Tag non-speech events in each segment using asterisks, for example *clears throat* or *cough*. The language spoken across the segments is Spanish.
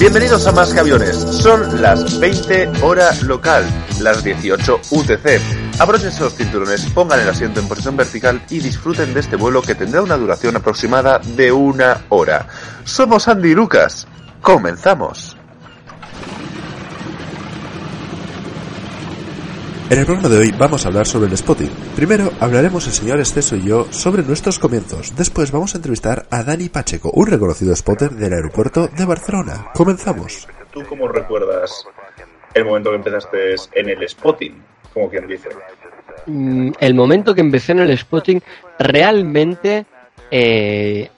Bienvenidos a Más que Aviones. Son las 20 hora local, las 18 UTC. Abróchense los cinturones, pongan el asiento en posición vertical y disfruten de este vuelo que tendrá una duración aproximada de una hora. Somos Andy y Lucas. Comenzamos. En el programa de hoy vamos a hablar sobre el spotting. Primero hablaremos el señor Esteso y yo sobre nuestros comienzos. Después vamos a entrevistar a Dani Pacheco, un reconocido spotter del aeropuerto de Barcelona. Comenzamos. ¿Tú cómo recuerdas el momento que empezaste en el spotting? Como quien dice. Mm, el momento que empecé en el spotting, realmente eh,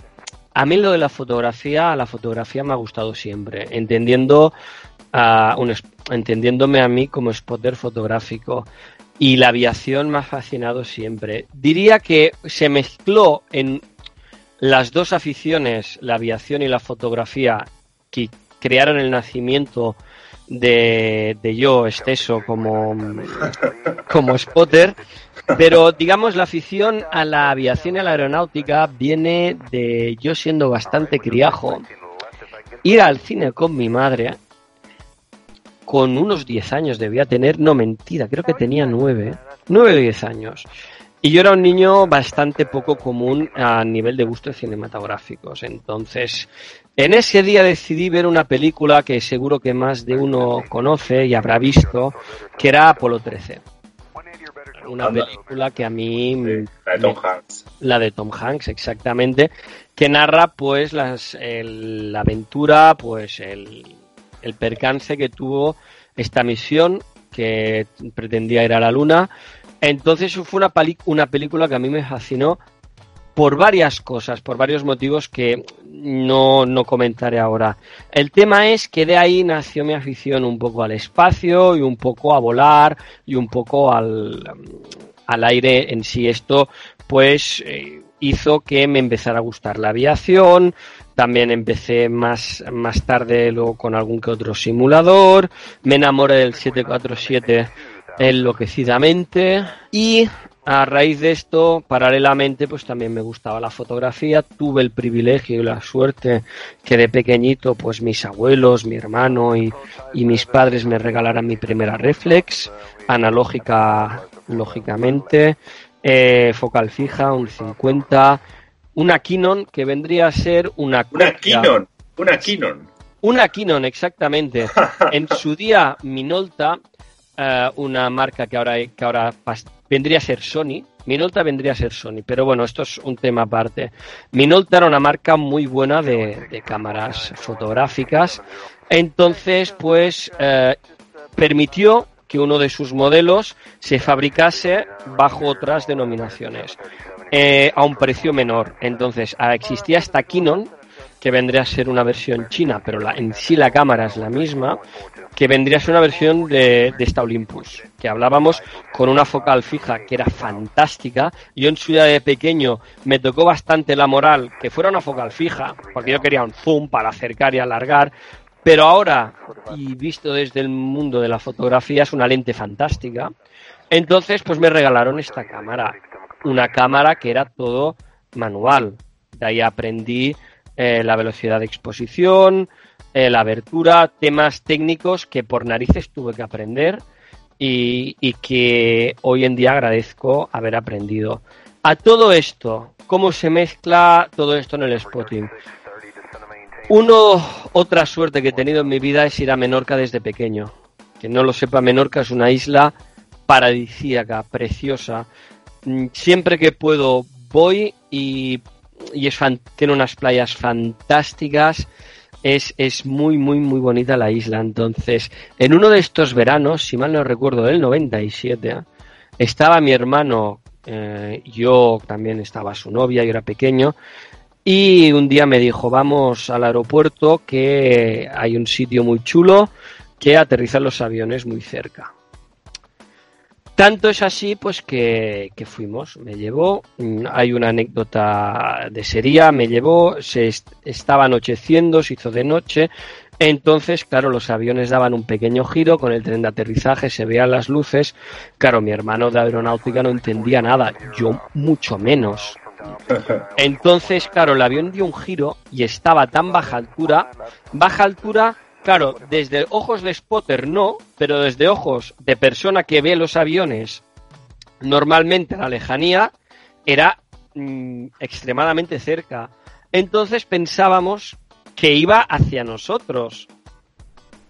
a mí lo de la fotografía, la fotografía me ha gustado siempre, entendiendo a un, entendiéndome a mí como spotter fotográfico. Y la aviación me ha fascinado siempre. Diría que se mezcló en las dos aficiones, la aviación y la fotografía, que crearon el nacimiento de, de yo, Esteso, como, como spotter. Pero digamos, la afición a la aviación y a la aeronáutica viene de yo siendo bastante criajo. Ir al cine con mi madre con unos 10 años debía tener, no mentira, creo que tenía 9, 9 o 10 años. Y yo era un niño bastante poco común a nivel de gustos cinematográficos. Entonces, en ese día decidí ver una película que seguro que más de uno conoce y habrá visto, que era Apolo 13. Una película que a mí... la de Tom Hanks. La de Tom Hanks, exactamente. Que narra pues las, la aventura, pues el, el percance que tuvo esta misión que pretendía ir a la Luna. Entonces fue una, una película que a mí me fascinó por varias cosas, por varios motivos que no, no, comentaré ahora. El tema es que de ahí nació mi afición un poco al espacio y un poco a volar y un poco al, al aire en sí. Esto pues eh, hizo que me empezara a gustar la aviación, también empecé más, más tarde luego con algún que otro simulador. Me enamoré del 747 enloquecidamente. Y a raíz de esto, paralelamente, pues también me gustaba la fotografía. Tuve el privilegio y la suerte que de pequeñito, pues mis abuelos, mi hermano y, y mis padres me regalaran mi primera reflex, analógica, lógicamente, eh, focal fija, un 50 una Kinon que vendría a ser una Una Kinon, una Kinon. Una Kinon, exactamente. *laughs* en su día, Minolta, eh, una marca que ahora, que ahora vendría a ser Sony. Minolta vendría a ser Sony, pero bueno, esto es un tema aparte. Minolta era una marca muy buena de, cámaras fotográficas. Entonces, pues, eh, permitió que uno de sus modelos se fabricase bajo otras denominaciones. Eh, a un precio menor. Entonces, ah, existía esta Kinon, que vendría a ser una versión china, pero la, en sí la cámara es la misma, que vendría a ser una versión de, de, esta Olympus, que hablábamos con una focal fija que era fantástica. Yo en su día de pequeño me tocó bastante la moral que fuera una focal fija, porque yo quería un zoom para acercar y alargar, pero ahora, y visto desde el mundo de la fotografía, es una lente fantástica. Entonces, pues me regalaron esta cámara una cámara que era todo manual. De ahí aprendí eh, la velocidad de exposición, eh, la abertura, temas técnicos que por narices tuve que aprender y, y, que hoy en día agradezco haber aprendido. A todo esto, ¿cómo se mezcla todo esto en el spotting? Uno, otra suerte que he tenido en mi vida es ir a Menorca desde pequeño. Que no lo sepa, Menorca es una isla paradisíaca, preciosa, siempre que puedo voy y, es tiene unas playas fantásticas. Es, es, muy, muy, muy bonita la isla. Entonces, en uno de estos veranos, si mal no recuerdo, del 97, estaba mi hermano, eh, yo también estaba su novia, yo era pequeño, Y un día me dijo, vamos al aeropuerto que hay un sitio muy chulo que aterrizan los aviones muy cerca. Tanto es así, pues que, fuimos. Me llevó, mm, hay una anécdota de sería, me llevó, se estaba anocheciendo, se hizo de noche. Entonces, claro, los aviones daban un pequeño giro con el tren de aterrizaje, se veían las luces. Claro, mi hermano de aeronáutica no entendía nada, yo mucho menos. Entonces, claro, el avión dio un giro y estaba tan baja altura, baja altura Claro, desde ojos de spotter no, pero desde ojos de persona que ve los aviones normalmente a la lejanía, era mm, extremadamente cerca. Entonces pensábamos que iba hacia nosotros.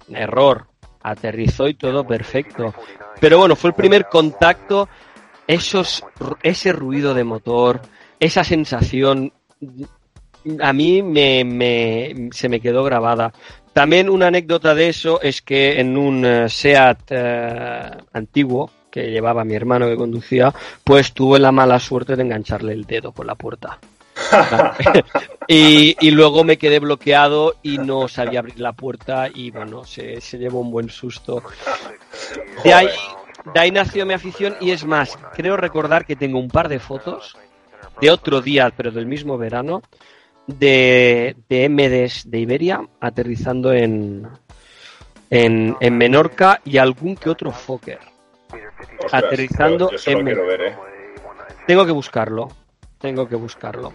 Error. Aterrizó y todo perfecto. Pero bueno, fue el primer contacto, esos, ese ruido de motor, esa sensación, a mí me, se me quedó grabada. También una anécdota de eso es que en un eh, SEAT eh, antiguo que llevaba mi hermano que conducía, pues tuve la mala suerte de engancharle el dedo con la puerta. *laughs* y, luego me quedé bloqueado y no sabía abrir la puerta y bueno, se, se llevó un buen susto. De ahí, de ahí nació mi afición y es más, creo recordar que tengo un par de fotos de otro día, pero del mismo verano, de, de MDs de Iberia aterrizando en, en, en, Menorca y algún que otro Fokker. aterrizando en ¿eh? Tengo que buscarlo. Tengo que buscarlo.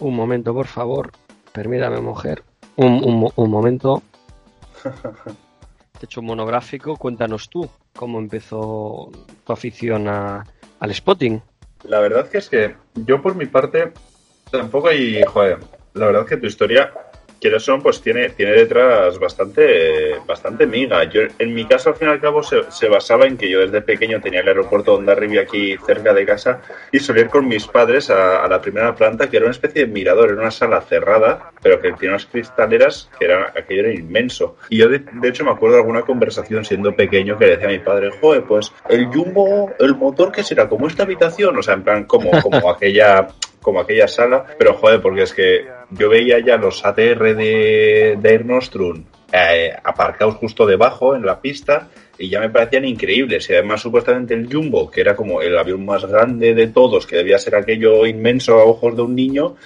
Un momento, por favor. Permítame, mujer. Un, un, un momento. *laughs* Te he hecho un monográfico. Cuéntanos tú cómo empezó tu afición a, al spotting. La verdad que es que yo por mi parte tampoco hay, joder, la verdad que tu historia, quieres son, pues tiene, tiene detrás bastante, bastante miga. Yo, en mi caso, al fin y al cabo, se, basaba en que yo desde pequeño tenía el aeropuerto de Ondarribia aquí cerca de casa y solía ir con mis padres a, la primera planta, que era una especie de mirador, era una sala cerrada, pero que tenía unas cristaleras que era, aquello era inmenso. Y yo, de, hecho, me acuerdo de alguna conversación siendo pequeño que decía a mi padre, joder, pues el Jumbo, el motor que será como esta habitación, o sea, en plan, como, como aquella como aquella sala, pero joder, porque es que yo veía ya los ATR de, de Air Nostrum eh, aparcados justo debajo en la pista y ya me parecían increíbles. Y además, supuestamente, el Jumbo, que era como el avión más grande de todos, que debía ser aquello inmenso a ojos de un niño,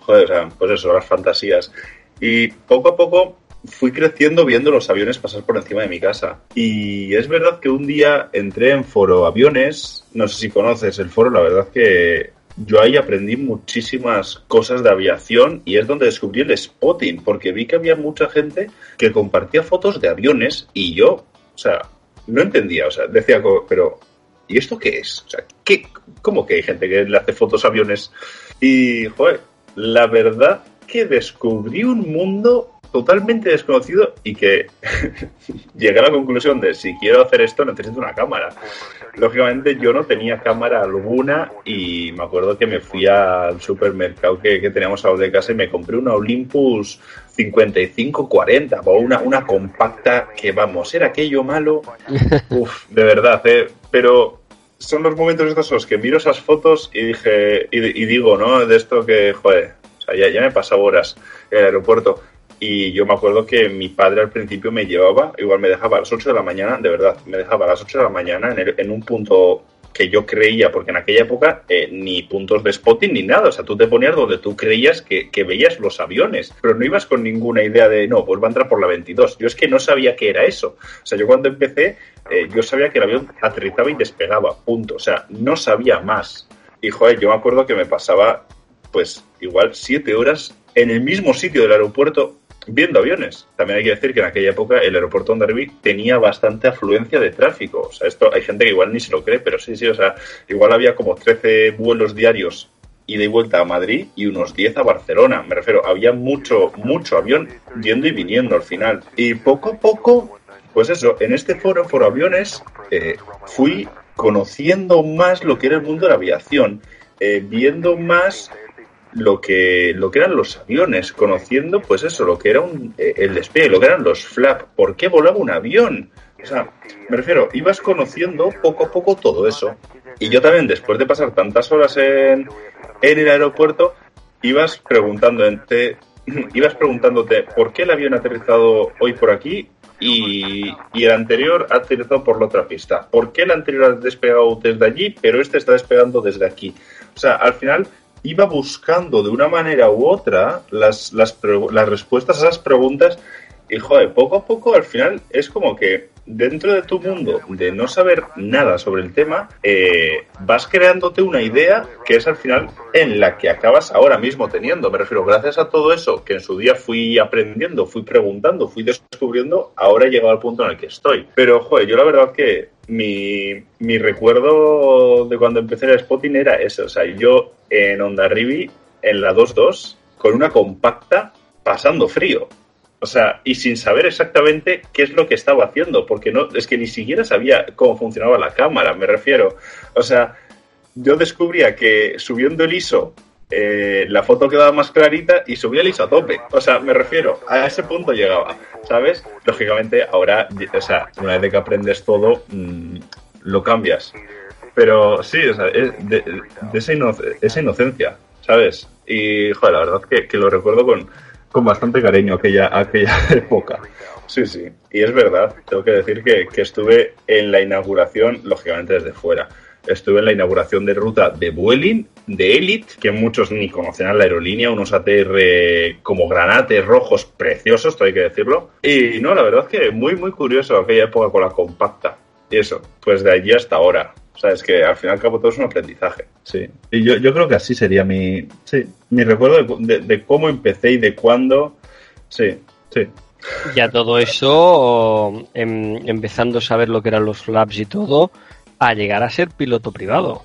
joder, o sea, pues eso, las fantasías. Y poco a poco fui creciendo viendo los aviones pasar por encima de mi casa. Y es verdad que un día entré en Foro Aviones, no sé si conoces el foro, la verdad que yo ahí aprendí muchísimas cosas de aviación y es donde descubrí el spotting, porque vi que había mucha gente que compartía fotos de aviones y yo, o sea, no entendía, o sea, decía, pero ¿y esto qué es? O sea, ¿qué, ¿cómo que hay gente que le hace fotos a aviones? Y, joder, la verdad que descubrí un mundo totalmente desconocido y que *laughs* llegué a la conclusión de si quiero hacer esto necesito una cámara. Lógicamente yo no tenía cámara alguna y me acuerdo que me fui al supermercado que, teníamos a de casa y me compré una Olympus 5540 o una, una compacta que vamos, era aquello malo. *laughs* Uf, de verdad, ¿eh? pero son los momentos estos los que miro esas fotos y dije y, digo, ¿no? De esto que, joder, o sea, ya, ya me he pasado horas en el aeropuerto y yo me acuerdo que mi padre al principio me llevaba, igual me dejaba a las 8 de la mañana, de verdad, me dejaba a las 8 de la mañana en, en un punto que yo creía, porque en aquella época eh, ni puntos de spotting ni nada, o sea, tú te ponías donde tú creías que, que, veías los aviones, pero no ibas con ninguna idea de, no, pues va a entrar por la 22. Yo es que no sabía qué era eso. O sea, yo cuando empecé, eh, yo sabía que el avión aterrizaba y despegaba, punto. O sea, no sabía más. Y, joder, yo me acuerdo que me pasaba, pues, igual siete horas en el mismo sitio del aeropuerto viendo aviones. También hay que decir que en aquella época el aeropuerto de Hondarribia tenía bastante afluencia de tráfico. O sea, esto hay gente que igual ni se lo cree, pero sí, sí, o sea, igual había como 13 vuelos diarios ida y vuelta a Madrid y unos 10 a Barcelona. Me refiero, había mucho, mucho avión yendo y viniendo al final. Y poco a poco, pues eso, en este foro, foro aviones, eh, fui conociendo más lo que era el mundo de la aviación, eh, viendo más lo que, lo que eran los aviones, conociendo pues eso, lo que era un, eh, el despegue, lo que eran los flap, por qué volaba un avión. O sea, me refiero, ibas conociendo poco a poco todo eso. Y yo también, después de pasar tantas horas en, en el aeropuerto, ibas preguntándote, *clears throat* ibas preguntándote por qué el avión ha aterrizado hoy por aquí y, y, el anterior ha aterrizado por la otra pista. ¿Por qué el anterior ha despegado desde allí, pero este está despegando desde aquí? O sea, al final iba buscando de una manera u otra las, las, las respuestas a esas preguntas y joder, poco a poco al final es como que dentro de tu mundo de no saber nada sobre el tema, eh, vas creándote una idea que es al final en la que acabas ahora mismo teniendo. Me refiero, gracias a todo eso que en su día fui aprendiendo, fui preguntando, fui descubriendo, ahora he llegado al punto en el que estoy. Pero, joder, yo la verdad que mi, mi recuerdo de cuando empecé el spotting era ese. O sea, yo en Onda Rivi, en la 2.2, con una compacta pasando frío. O sea, y sin saber exactamente qué es lo que estaba haciendo, porque no, es que ni siquiera sabía cómo funcionaba la cámara, me refiero. O sea, yo descubría que subiendo el ISO eh, la foto quedaba más clarita y subía el ISO a tope. O sea, me refiero, a ese punto llegaba, ¿sabes? Lógicamente, ahora, o sea, una vez que aprendes todo, mm, lo cambias. Pero sí, o sea, de, esa, esa, inocencia, ¿sabes? Y, joder, la verdad que, que lo recuerdo con, con bastante cariño aquella, aquella *laughs* época. Sí, sí. Y es verdad, tengo que decir que, que estuve en la inauguración, lógicamente desde fuera. Estuve en la inauguración de ruta de Vueling, de Elite, que muchos ni conocían la aerolínea, unos ATR como granates rojos preciosos, todo hay que decirlo. Y no, la verdad es que muy, muy curioso aquella época con la compacta. Y eso, pues de allí hasta ahora. O sea, es que al final y al cabo todo es un aprendizaje. Sí. Y yo, yo creo que así sería mi, sí, mi recuerdo de, cómo empecé y de cuándo. Sí, sí. Ya todo eso, em, empezando a saber lo que eran los flaps y todo, a llegar a ser piloto privado.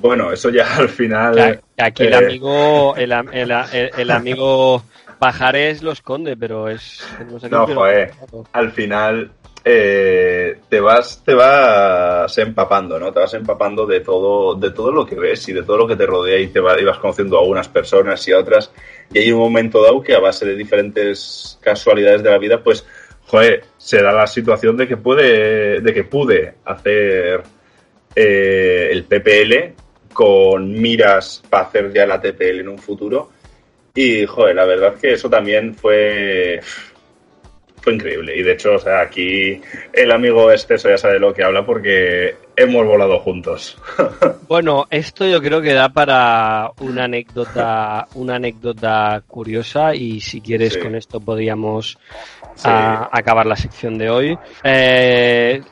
Bueno, eso ya al final. aquí el eh, amigo, el, el, amigo Pajares lo esconde, pero es. No, joder. Al final eh, te vas te vas empapando, ¿no? Te vas empapando de todo de todo lo que ves y de todo lo que te rodea y te vas conociendo a unas personas y a otras y hay un momento dado que a base de diferentes casualidades de la vida, pues joder, se da la situación de que puede de que pude hacer eh, el PPL con miras para hacer ya la TPL en un futuro y joder, la verdad que eso también fue fue increíble. Y de hecho, o sea, aquí el amigo Esteso ya sabe lo que habla porque hemos volado juntos. *laughs* Bueno, esto yo creo que da para una anécdota, una anécdota curiosa y si quieres con esto podríamos acabar la sección de hoy. Eh,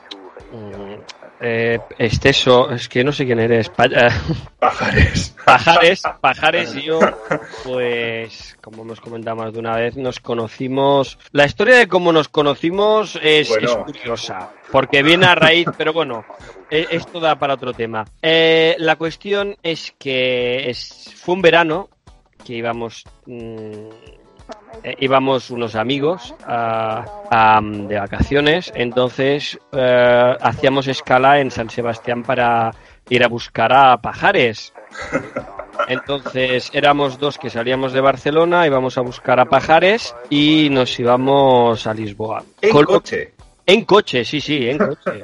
eh, Esteso, es que no sé quién eres. *laughs* Pajares. Pajares, Pajares y yo, *laughs* pues, como hemos comentado más de una vez, nos conocimos. La historia de cómo nos conocimos es, curiosa, porque viene a raíz, *laughs* pero bueno, e, esto da para otro tema. Eh, la cuestión es que es, fue un verano que íbamos. Mm, eh, íbamos unos amigos de vacaciones, entonces eh, hacíamos escala en San Sebastián para ir a buscar a Pajares. Entonces éramos dos que salíamos de Barcelona, íbamos a buscar a Pajares y nos íbamos a Lisboa. ¿En coche? En coche, sí, sí, en coche.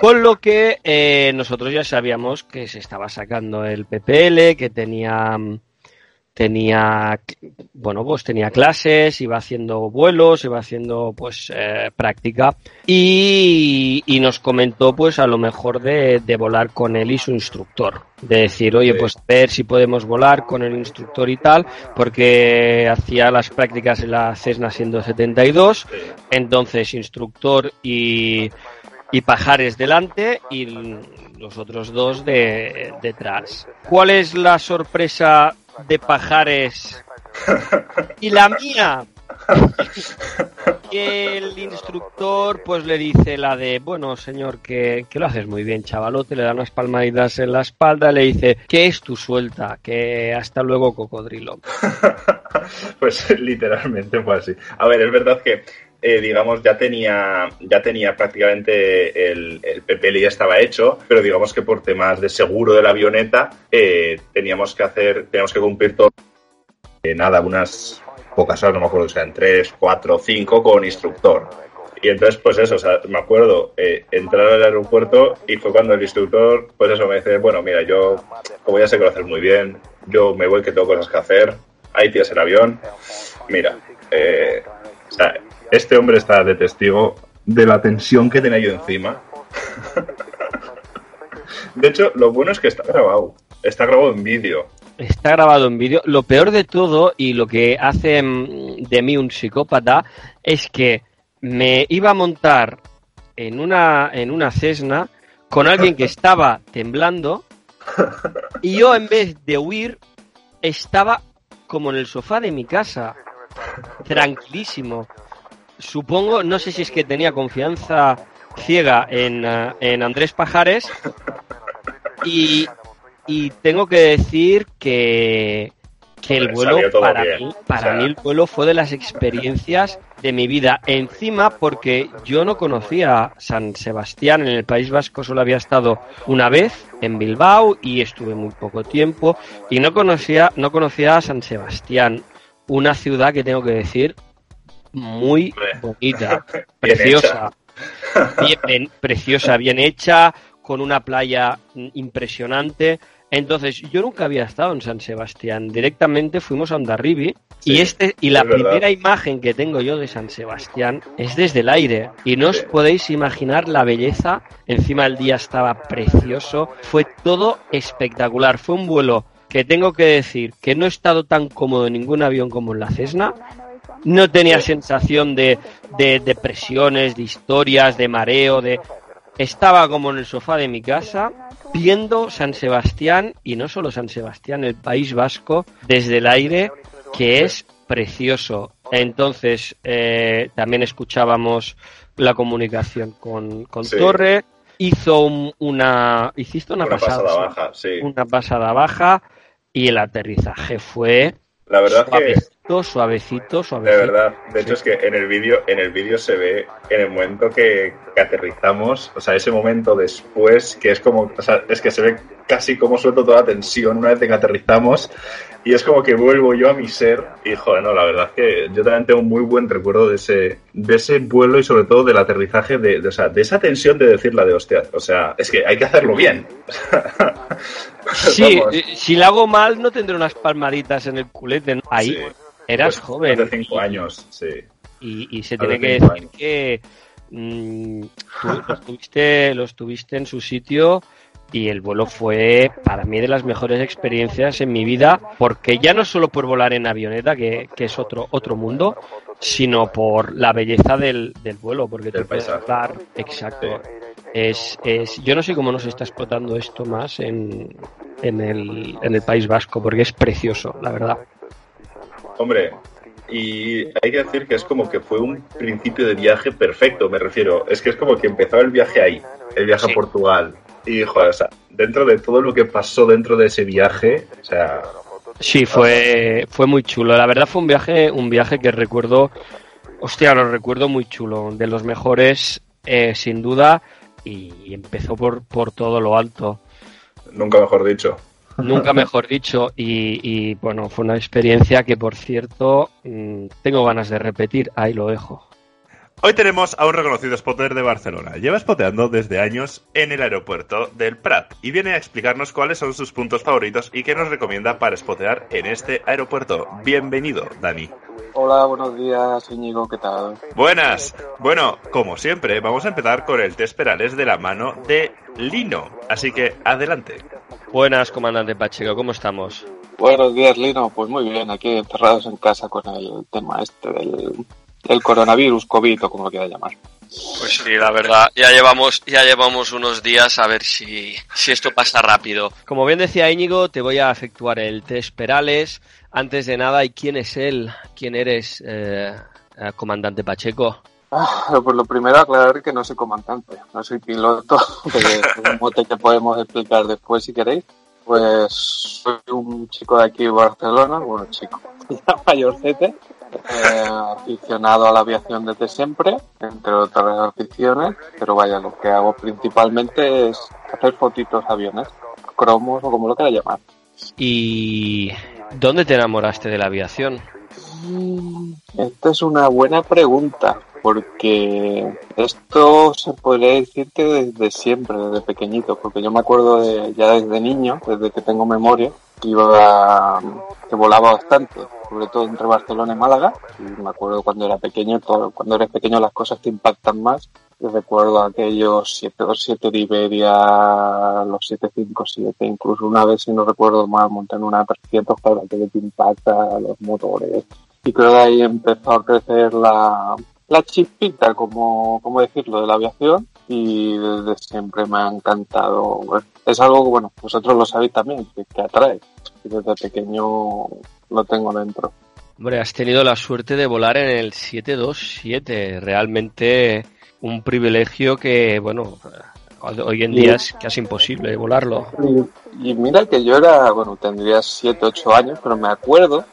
Con lo que eh, nosotros ya sabíamos que se estaba sacando el PPL, que tenía tenía bueno pues tenía clases iba haciendo vuelos iba haciendo pues eh, práctica. Y, nos comentó pues a lo mejor de, de, volar con él y su instructor. De decir oye pues ver si podemos volar con el instructor y tal porque hacía las prácticas en la Cessna siendo 72 entonces instructor y y Pajares delante y los otros dos de, detrás. ¿Cuál es la sorpresa de Pajares y la mía? que el instructor pues le dice la de, bueno señor, que, que, lo haces muy bien chavalote, le da unas palmaditas en la espalda, le dice, que es tu suelta, que hasta luego cocodrilo. *laughs* pues literalmente fue así. A ver, es verdad que eh, digamos, ya tenía, ya tenía prácticamente el, el PPL ya estaba hecho, pero digamos que por temas de seguro de la avioneta eh, teníamos que hacer, teníamos que cumplir todo. Eh, nada, unas pocas horas, no me acuerdo si eran tres, cuatro, cinco con instructor. Y entonces, pues eso, o sea, me acuerdo eh, entrar al aeropuerto y fue cuando el instructor, pues eso, me dice, bueno, mira, yo, como ya sé que muy bien, yo me voy que tengo cosas que hacer, hay tías en avión. Mira, eh, o sea, este hombre está de testigo de la tensión que tenía yo encima. de hecho, lo bueno es que está grabado. Está grabado en vídeo. Está grabado en vídeo. Lo peor de todo y lo que hace mm, de mí un psicópata es que me iba a montar en una, en una Cessna con alguien que estaba temblando y yo en vez de huir estaba como en el sofá de mi casa, tranquilísimo. Supongo, no sé si es que tenía confianza ciega en, uh, en Andrés Pajares. Y, y tengo que decir que, que el vuelo para, mí, para o sea... mí el vuelo fue de las experiencias de mi vida. Encima porque yo no conocía San Sebastián en el País Vasco, solo había estado una vez en Bilbao y estuve muy poco tiempo. Y no conocía no conocía a San Sebastián, una ciudad que tengo que decir muy bonita, *laughs* preciosa. Bien, bien, preciosa, bien hecha, con una playa impresionante. Entonces, yo nunca había estado en San Sebastián. Directamente fuimos a Ondarribi sí, y este y la primera verdad. imagen que tengo yo de San Sebastián es desde el aire y no os podéis imaginar la belleza. Encima el día estaba precioso, fue todo espectacular. Fue un vuelo que tengo que decir que no he estado tan cómodo en ningún avión como en la Cessna. No tenía sensación de, de, de presiones, de historias, de mareo, de estaba como en el sofá de mi casa viendo San Sebastián y no solo San Sebastián, el País Vasco desde el aire que es precioso. Entonces eh, también escuchábamos la comunicación con, con sí. Torre. Hizo un, una hiciste una, una pasada, pasada baja, sí. una pasada baja y el aterrizaje fue la verdad que suavecito, suavecito. De verdad, de hecho es que en el vídeo, en el vídeo se ve en el momento que, que, aterrizamos, o sea, ese momento después que es como, o sea, es que se ve casi como suelto toda la tensión una vez que aterrizamos y es como que vuelvo yo a mi ser y joder, no, la verdad es que yo también tengo un muy buen recuerdo de ese de ese vuelo y sobre todo del aterrizaje de, de, o sea, de esa tensión de decirla de hostia, o sea, es que hay que hacerlo bien. *laughs* sí, Vamos. si lo hago mal no tendré unas palmaditas en el culete, ¿no? ahí sí. eras pues, joven. Hace cinco años, sí. Y, y se tiene que decir años. que mmm, tú los tuviste, los tuviste en su sitio y el vuelo fue para mí de las mejores experiencias en mi vida porque ya no solo por volar en avioneta que, que es otro otro mundo sino por la belleza del, del vuelo porque te puedes hablar exacto. Sí. es, es yo no sé cómo nos está explotando esto más en, en, el, en el País Vasco porque es precioso la verdad. Hombre y hay que decir que es como que fue un principio de viaje perfecto, me refiero. Es que es como que empezaba el viaje ahí, el viaje sí. a Portugal, y, joder, o sea, dentro de todo lo que pasó dentro de ese viaje, o sea... Sí, fue, fue muy chulo. La verdad fue un viaje, un viaje que recuerdo, hostia, lo recuerdo muy chulo, de los mejores, eh, sin duda, y empezó por, por todo lo alto. Nunca mejor dicho. Nunca mejor dicho, y, bueno, fue una experiencia que, por cierto, mmm, tengo ganas de repetir, ahí lo dejo. Hoy tenemos a un reconocido spotter de Barcelona. Lleva spoteando desde años en el aeropuerto del Prat y viene a explicarnos cuáles son sus puntos favoritos y qué nos recomienda para spotear en este aeropuerto. Bienvenido, Dani. Hola, buenos días, Íñigo, ¿qué tal? Buenas. Bueno, como siempre, vamos a empezar con el test Perales de la mano de Lino. Así que adelante. Buenas, comandante Pacheco, ¿cómo estamos? Buenos días, Lino. Pues muy bien, aquí encerrados en casa con el tema este del, del coronavirus, COVID o como lo quiera llamar. Pues sí, la verdad, ya llevamos, ya llevamos unos días a ver si, si esto pasa rápido. Como bien decía Íñigo, te voy a efectuar el test Perales. Antes de nada, ¿y quién es él? ¿Quién eres, eh, eh comandante Pacheco? Ah, pues lo primero aclarar que no soy comandante, no soy piloto, *laughs* que es un mote que podemos explicar después si queréis. Pues soy un chico de aquí de Barcelona, bueno chico, *laughs* ya mayorcete, eh, aficionado a la aviación desde siempre, entre otras aficiones, pero vaya, lo que hago principalmente es hacer fotitos a aviones, cromos o como lo quiera llamar. ¿Y dónde te enamoraste de la aviación? Esta es una buena pregunta. porque esto se podría decir que desde siempre, desde pequeñito, porque yo me acuerdo de, ya desde niño, desde que tengo memoria, que iba, que volaba bastante, sobre todo entre Barcelona y Málaga, y me acuerdo cuando era pequeño, todo, cuando eres pequeño las cosas te impactan más, recuerdo aquellos 727 de Iberia, los 757, incluso una vez, si no recuerdo mal, monté en una 300 para que te impacta los motores, y creo que ahí empezó a crecer la, la chispita, como, como decirlo, de la aviación y desde siempre me ha encantado. Es algo que, bueno, vosotros lo sabéis también, que, atrae. Y desde pequeño lo tengo dentro. Hombre, has tenido la suerte de volar en el 727. Realmente un privilegio que, bueno, hoy en día es casi imposible volarlo. Y, y mira que yo era, bueno, tendría 7, 8 años, pero me acuerdo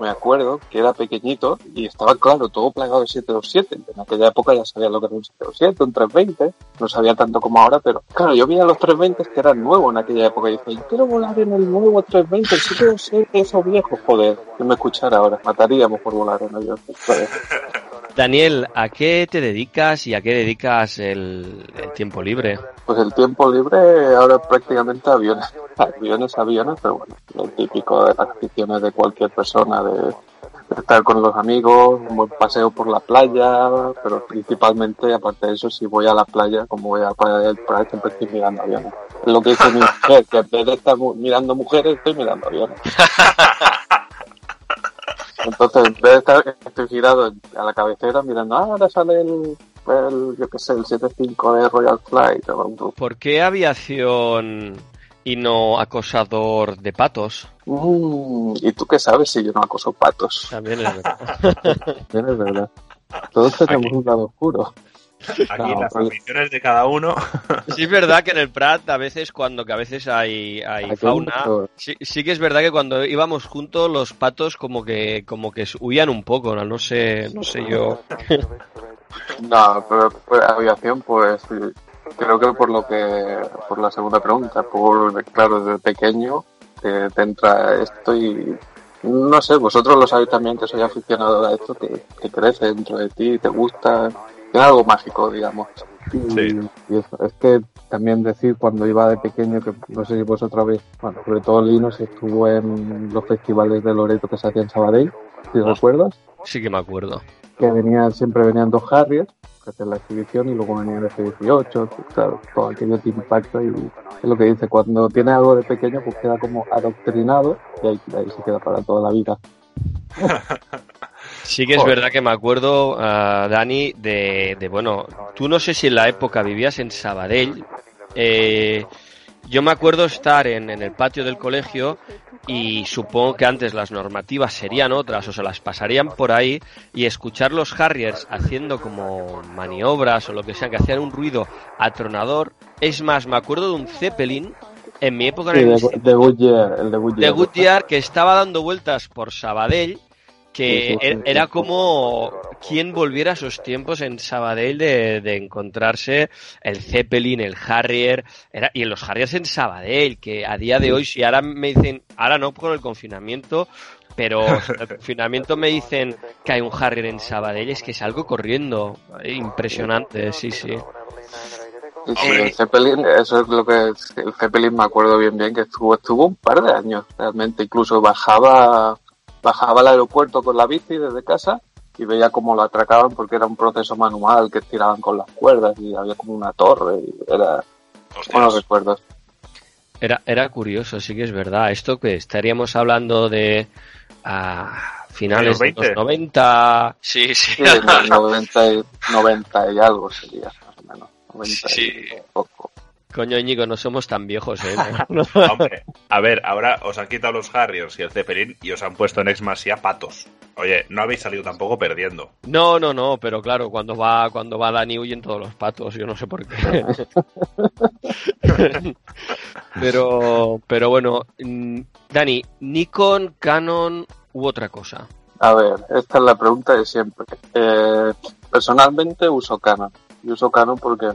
me acuerdo que era pequeñito y estaba claro, todo plagado de 727. En aquella época ya sabía lo que era un 727, un 320, no sabía tanto como ahora, pero claro, yo vi a los 320 que eran nuevos en aquella época y dije, yo quiero volar en el nuevo 320, el 727, esos viejos, joder, que me escuchara ahora, mataríamos por volar en ellos. *laughs* Daniel, ¿a qué te dedicas y a qué dedicas el, el, tiempo libre? Pues el tiempo libre ahora prácticamente aviones, *laughs* aviones, aviones, pero bueno, lo típico de las aficiones de cualquier persona, de, estar con los amigos, un buen paseo por la playa, pero principalmente, aparte de eso, si voy a la playa, como voy a la playa del Pride, siempre estoy mirando aviones. Es lo que dice mi mujer, que en vez de estar mirando mujeres, estoy mirando aviones. *laughs* Entonces, en vez de estar estoy girado a la cabecera mirando, ah, ahora sale el, el yo qué sé, el 75 de Royal Flight. ¿Por qué aviación y no acosador de patos? Mm, ¿Y tú qué sabes si yo no acoso patos? También es verdad. *laughs* También es verdad. Todos tenemos un lado oscuro. *laughs* Aquí no, las pues... ambiciones de cada uno. *laughs* Sí es verdad que en el Prat a veces cuando que a veces hay, hay fauna, sí, sí, que es verdad que cuando íbamos juntos los patos como que como que huían un poco, no, no sé, no sé yo. *laughs* No, pero, pero aviación pues creo que por lo que por la segunda pregunta, por claro desde pequeño te, te entra esto y no sé, vosotros lo sabéis también que soy aficionado a esto, que, que crece dentro de ti, te gusta, algo mágico, digamos. Sí. Y, eso, es que también decir cuando iba de pequeño, que no sé si vosotros habéis, bueno, sobre todo Linus estuvo en los festivales de Loreto que se hacían en Sabadell, si recuerdas. Sí que me acuerdo. Que venían, siempre venían dos Harriers, que hacían la exhibición, y luego venían el F-18, claro, todo aquello te impacta y es lo que dice, cuando tiene algo de pequeño, pues queda como adoctrinado y ahí, ahí se queda para toda la vida. *laughs* Sí que es verdad que me acuerdo, uh, Dani, de, de, bueno, tú no sé si en la época vivías en Sabadell. Eh, yo me acuerdo estar en, en, el patio del colegio y supongo que antes las normativas serían otras o se las pasarían por ahí y escuchar los Harriers haciendo como maniobras o lo que sea, que hacían un ruido atronador. Es más, me acuerdo de un Zeppelin en mi época sí, en el de, de, Goodyear, el de Goodyear. de Goodyear que estaba dando vueltas por Sabadell que era como quien volviera a esos tiempos en Sabadell de, de, encontrarse el Zeppelin, el Harrier, era, y en los Harriers en Sabadell, que a día de hoy, si ahora me dicen, ahora no con el confinamiento, pero *laughs* el confinamiento me dicen que hay un Harrier en Sabadell, es que salgo corriendo, impresionante, sí, sí. Sí, el Zeppelin, eso es lo que el Zeppelin me acuerdo bien bien que estuvo, estuvo un par de años realmente, incluso bajaba bajaba al aeropuerto con la bici desde casa y veía cómo lo atracaban porque era un proceso manual que tiraban con las cuerdas y había como una torre y era Hostias. buenos recuerdos. Era, era curioso, sí que es verdad. Esto que estaríamos hablando de a finales de los 90. Sí, sí. sí 90, y, 90 y algo sería, más o menos. 90 sí. y poco. Coño, Íñigo, no somos tan viejos, ¿eh? *laughs* Hombre, a ver, ahora os han quitado los Harriers y el Zeppelin y os han puesto en Exmasia patos. Oye, no habéis salido tampoco perdiendo. No, no, no, pero claro, cuando va, cuando va Dani huyen todos los patos, yo no sé por qué. *laughs* pero, pero bueno, mm, Dani, Nikon, Canon u otra cosa. A ver, esta es la pregunta de siempre. Eh, personalmente uso Canon. Y uso Canon porque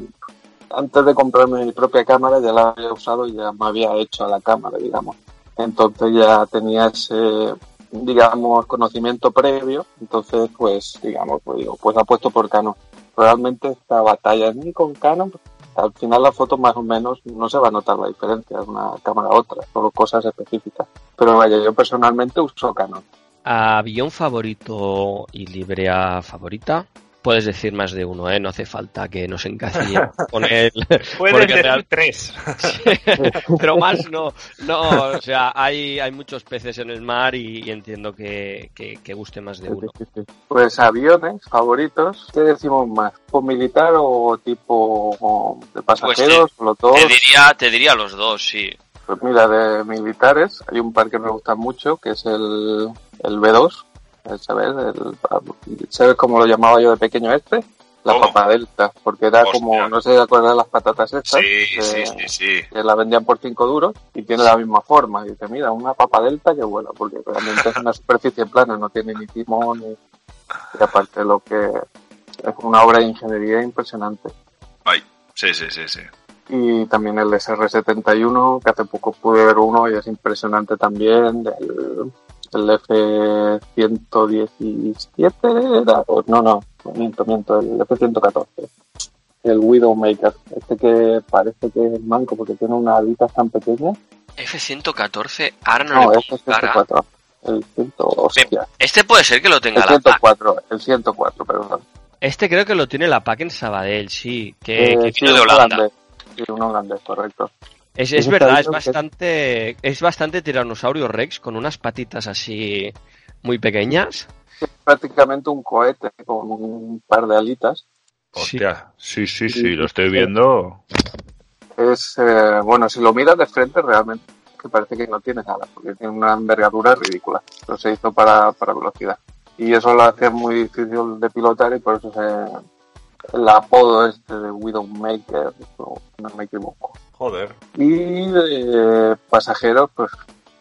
antes de comprarme mi propia cámara ya la había usado y ya me había hecho a la cámara, digamos. Entonces ya tenía ese, digamos, conocimiento previo, entonces, pues, digamos, pues digo, pues apuesto por Canon. Realmente esta batalla ni con Canon, al final la foto más o menos no se va a notar la diferencia de una cámara a otra, solo cosas específicas. Pero vaya, yo personalmente uso Canon. Avión favorito y librea favorita. Puedes decir más de uno, ¿eh? No hace falta que nos encasille *laughs* con él. Puedes decir real- tres. Pero más no. No, o sea, hay, hay muchos peces en el mar y, y entiendo que, que, que guste más de uno. Pues aviones favoritos, ¿qué decimos más? ¿Tipo militar o tipo o de pasajeros? los dos. Te diría, te diría los dos, sí. Pues mira, de militares hay un par que me gustan mucho, que es el, el B2, el, ¿sabes? El, ¿Sabes cómo lo llamaba yo de pequeño este? La ¿Cómo? papa delta, porque era Hostia. como, no sé si acuerdas de las patatas estas, Sí, que, sí, sí, sí. que la vendían por 5 duros y tiene la misma forma. Y dice, mira, una papa delta que vuela, porque realmente es una superficie plana, no tiene ni timón, ni... y aparte lo que es una obra de ingeniería impresionante. Ay, sí, sí, sí, sí. Y también el SR-71, que hace poco pude ver uno y es impresionante también. El, el F-117 era, o- no, no, miento, miento, el F-114. El Widowmaker, este que parece que es manco porque tiene unas alitas tan pequeñas. F-114, ahora no, No, le es pongo el cara. 104. El 100, hostia. Este puede ser que lo tenga El la PAC. 104, el 104, perdón. Este creo que lo tiene la PAC en Sabadell, sí. Que, Eh, que sí, vino de un Holanda. holandés. Sí, un holandés, correcto. Es, es verdad, es bastante, es bastante tiranosaurio Rex con unas patitas así muy pequeñas. Es prácticamente un cohete con un par de alitas. Hostia, sí, sí, sí, lo estoy viendo. Es, eh, bueno, si lo miras de frente, realmente que parece que no tiene nada, porque tiene una envergadura ridícula. Pero se hizo para, para velocidad. Y eso lo hace muy difícil de pilotar y por eso se, el apodo este de Widowmaker, no me equivoco. Joder. Y de pasajeros, pues,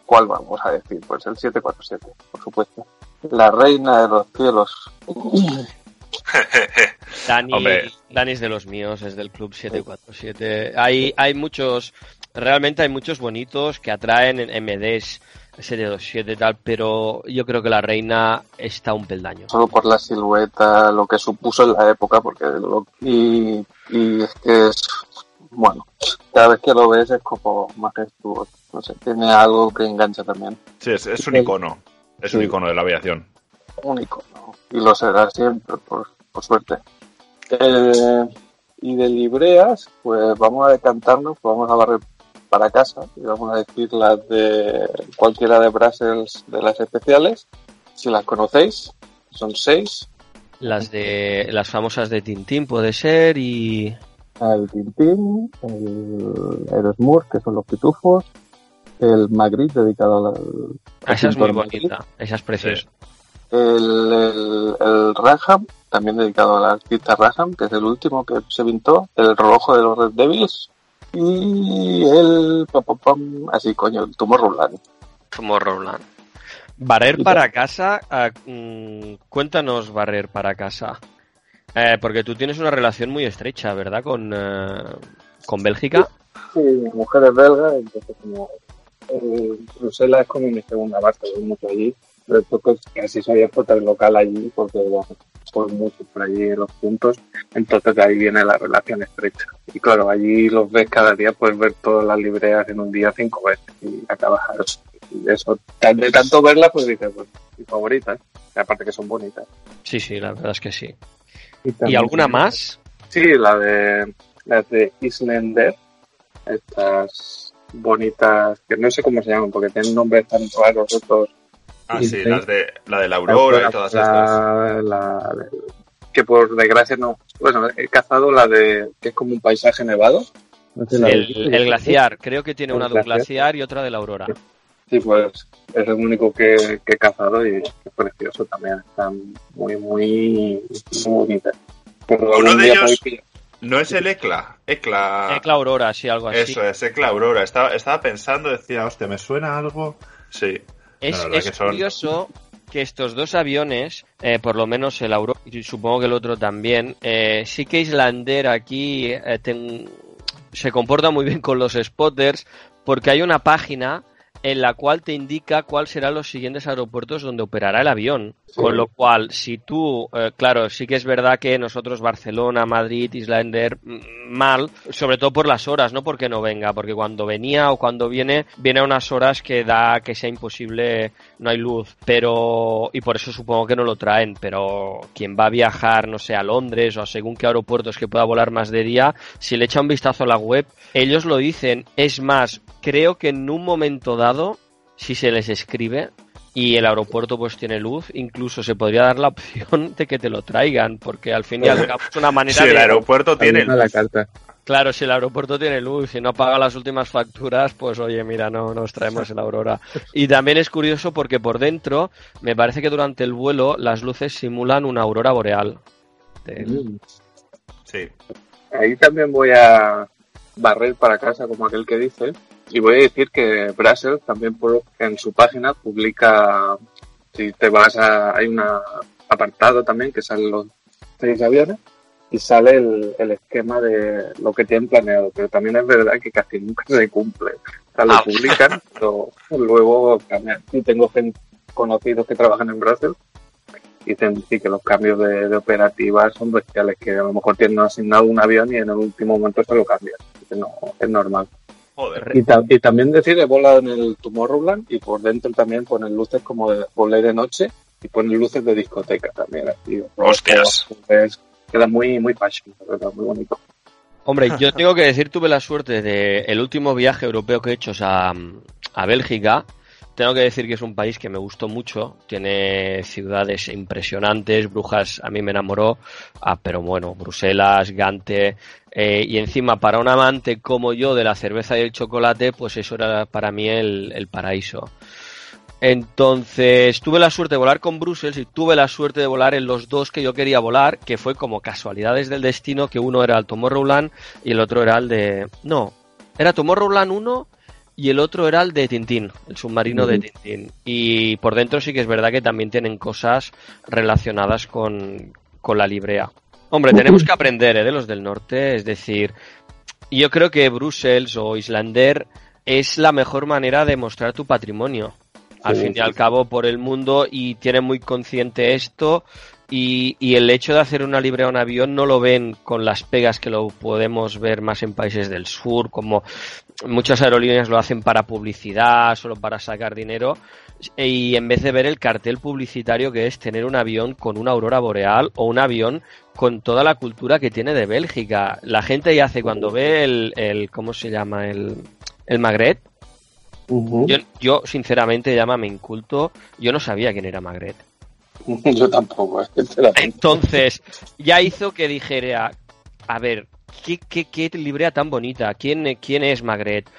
¿cuál vamos a decir? Pues el 747, por supuesto. La reina de los cielos. *laughs* Dani. Dani es de los míos, es del Club 747. Hay, hay muchos, realmente hay muchos bonitos que atraen en MDs 727 y tal, pero yo creo que la reina está un peldaño. solo por la silueta, lo que supuso en la época, porque lo, y, y es que es, bueno, cada vez que lo ves es como majestuoso, no sé, tiene algo que engancha también, Sí, es, es un icono. Es un icono de la aviación. único, ¿no? Y lo será siempre, por, por suerte. Eh, y de libreas, pues vamos a decantarnos, vamos a barrer para casa y vamos a decir las de cualquiera de Brussels de las especiales, si las conocéis, son seis, Las de las famosas de Tintín puede ser y el Tintín, el Aerosmurf, que son los pitufos, el Magritte dedicado al, al esa es muy pintor Magritte, bonita, esa es preciosa. el, el, el Raham, también dedicado al artista Raham, que es el último que se pintó, el rojo de los Red Devils y el pam, pam, pam, así coño, el Tomorrowland. Como Roland. Barrer para casa, ah, mm, cuéntanos barrer para casa. Eh, porque tú tienes una relación muy estrecha, ¿verdad? Con, eh, con Bélgica. Sí, mi mujer es belga, entonces como eh, Bruselas es como mi segunda base, voy mucho allí. Pero pues casi soy el local allí porque bueno, voy mucho por allí en los puntos, entonces de ahí viene la relación estrecha. Y claro, allí los ves cada día, puedes ver todas las libreas en un día cinco veces y acabas y eso. De tanto verlas, pues dices, pues mis favoritas, y aparte que son bonitas. Sí, sí, la verdad es que sí. ¿Y alguna más? Sí, la de las de Islander, estas bonitas, que no sé cómo se llaman, porque tienen nombres tan raros estos. Ah, Y sí, sí. las de, la de la Aurora y todas estas. la, la de- que por desgracia no. Bueno, he cazado la de que es como un paisaje nevado. No sé, la de- El, el glaciar, creo que tiene El una de un glaciar. y otra de la aurora. Sí, pues es el único que, que he cazado y es precioso también. Están muy, muy, muy bonitas. Pero Uno de ellos-. No es el ECLA. ECLA. Ecla aurora, sí, algo así. Eso es, ECLA Aurora. Estaba, estaba pensando, decía, hostia, ¿me suena algo? Sí. Es, es que son- curioso que estos dos aviones, eh, por lo menos el Aurora y supongo que el otro también, eh, sí que Islander aquí eh, ten- se comporta muy bien con los spotters porque hay una página en la cual te indica cuáles serán los siguientes aeropuertos donde operará el avión. Con lo cual, si tú, eh, claro, sí que es verdad que nosotros, Barcelona, Madrid, Islander, mm, mal, sobre todo por las horas, no porque no venga, porque cuando venía o cuando viene, viene a unas horas que da que sea imposible, no hay luz, pero, y por eso supongo que no lo traen, pero quien va a viajar, no sé, a Londres o a según qué aeropuertos que pueda volar más de día, si le echa un vistazo a la web, ellos lo dicen, es más, creo que en un momento dado, si se les escribe, y el aeropuerto pues tiene luz, incluso se podría dar la opción de que te lo traigan, porque al fin y al cabo es una manera Si de... el aeropuerto tiene la carta. Claro, si el aeropuerto tiene luz y no paga las últimas facturas, pues oye, mira, no nos traemos el Aurora. Y también es curioso porque por dentro me parece que durante el vuelo las luces simulan una aurora boreal. Mm. Sí. Ahí también voy a barrer para casa, como aquel que dice, y voy a decir que Brussels también por- en su página publica, si te vas a, hay un apartado también que salen los seis aviones y sale el, el esquema de lo que tienen planeado, pero también es verdad que casi nunca se cumple. O sea, lo Ah. publican, *laughs* pero luego cambian. Y tengo gente conocidos que trabajan en Brussels dicen sí que los cambios de, de operativas son bestiales, que a lo mejor tienen asignado un avión y en el último momento se lo cambian. No, es normal. Joder. Y, ta- y también decir, he volado en el Tomorrowland y por dentro también ponen luces como de volé de noche y ponen luces de discoteca también. Así, Hostias. Es- queda muy, muy fashion, verdad, muy bonito. Hombre, yo tengo que decir, tuve la suerte de el último viaje europeo que he hecho es a, a Bélgica. Tengo que decir que es un país que me gustó mucho. Tiene ciudades impresionantes. Brujas a mí me enamoró. Ah, pero bueno, Bruselas, Gante. eh, y encima, para un amante como yo de la cerveza y el chocolate, pues eso era para mí el, paraíso. Entonces, tuve la suerte de volar con Brussels y tuve la suerte de volar en los dos que yo quería volar, que fue como casualidades del destino, que uno era el Tomorrowland y el otro era el de... No, era Tomorrowland 1 y el otro era el de Tintín, el submarino de Tintín. Y por dentro sí que es verdad que también tienen cosas relacionadas con, con la librea. Hombre, tenemos que aprender ¿eh? de los del norte, es decir, yo creo que Brussels o Islander es la mejor manera de mostrar tu patrimonio. Al Sí, fin y sí, al cabo por el mundo y tienen muy consciente esto y, y el hecho de hacer una librea a un avión no lo ven con las pegas que lo podemos ver más en países del sur, como muchas aerolíneas lo hacen para publicidad, solo para sacar dinero, y en vez de ver el cartel publicitario que es tener un avión con una aurora boreal o un avión con toda la cultura que tiene de Bélgica. La gente ya hace cuando ve el, el ¿cómo se llama? El, el Magret. Yo, yo, sinceramente, llámame inculto, yo no sabía quién era Magret. *laughs* Yo tampoco. Entonces, ya hizo que dijera, a ver, ¿qué, qué, qué librea tan bonita? ¿Quién, quién es Magret?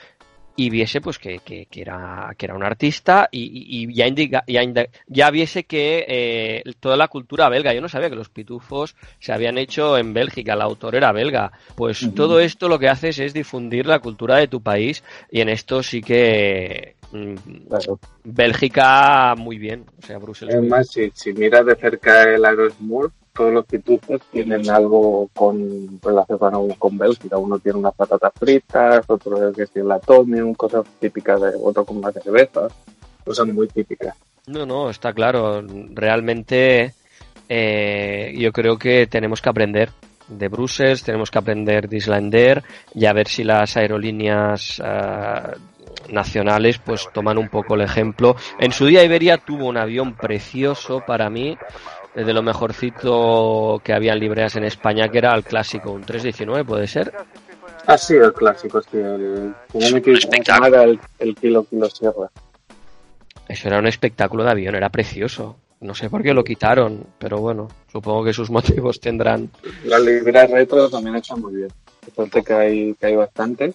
Y viese pues que, que, que era, que era un artista y, ya, indica, ya, ya viese que eh, toda la cultura belga, yo no sabía que los pitufos se habían hecho en Bélgica, el autor era belga. Pues todo esto lo que haces es difundir la cultura de tu país y en esto sí que mm, Claro. Bélgica muy bien, o sea, Bruselas Es muy más, si, si miras de cerca el Aerosmur, todos los pitufos tienen algo con relacionado con Bélgica. Uno tiene unas patatas fritas, otro es que es el atomium, cosas típicas de otro con más cerveza, cosas muy típicas. No, no, está claro. Realmente eh, yo creo que tenemos que aprender de Brussels, tenemos que aprender de Islander y a ver si las aerolíneas ah, nacionales pues toman un poco el ejemplo. En su día Iberia tuvo un avión precioso para mí, de lo mejorcito que había en libreas en España, que era el clásico, un 319 puede ser. Ah, sí, el clásico, sí, el, me equivoco, espectáculo. era el, el kilo kilo sierra. Eso era un espectáculo de avión, era precioso. No sé por qué lo quitaron, pero bueno, supongo que sus *laughs* motivos tendrán. Las libras retro también están muy bien. Aparte que hay, que hay bastante.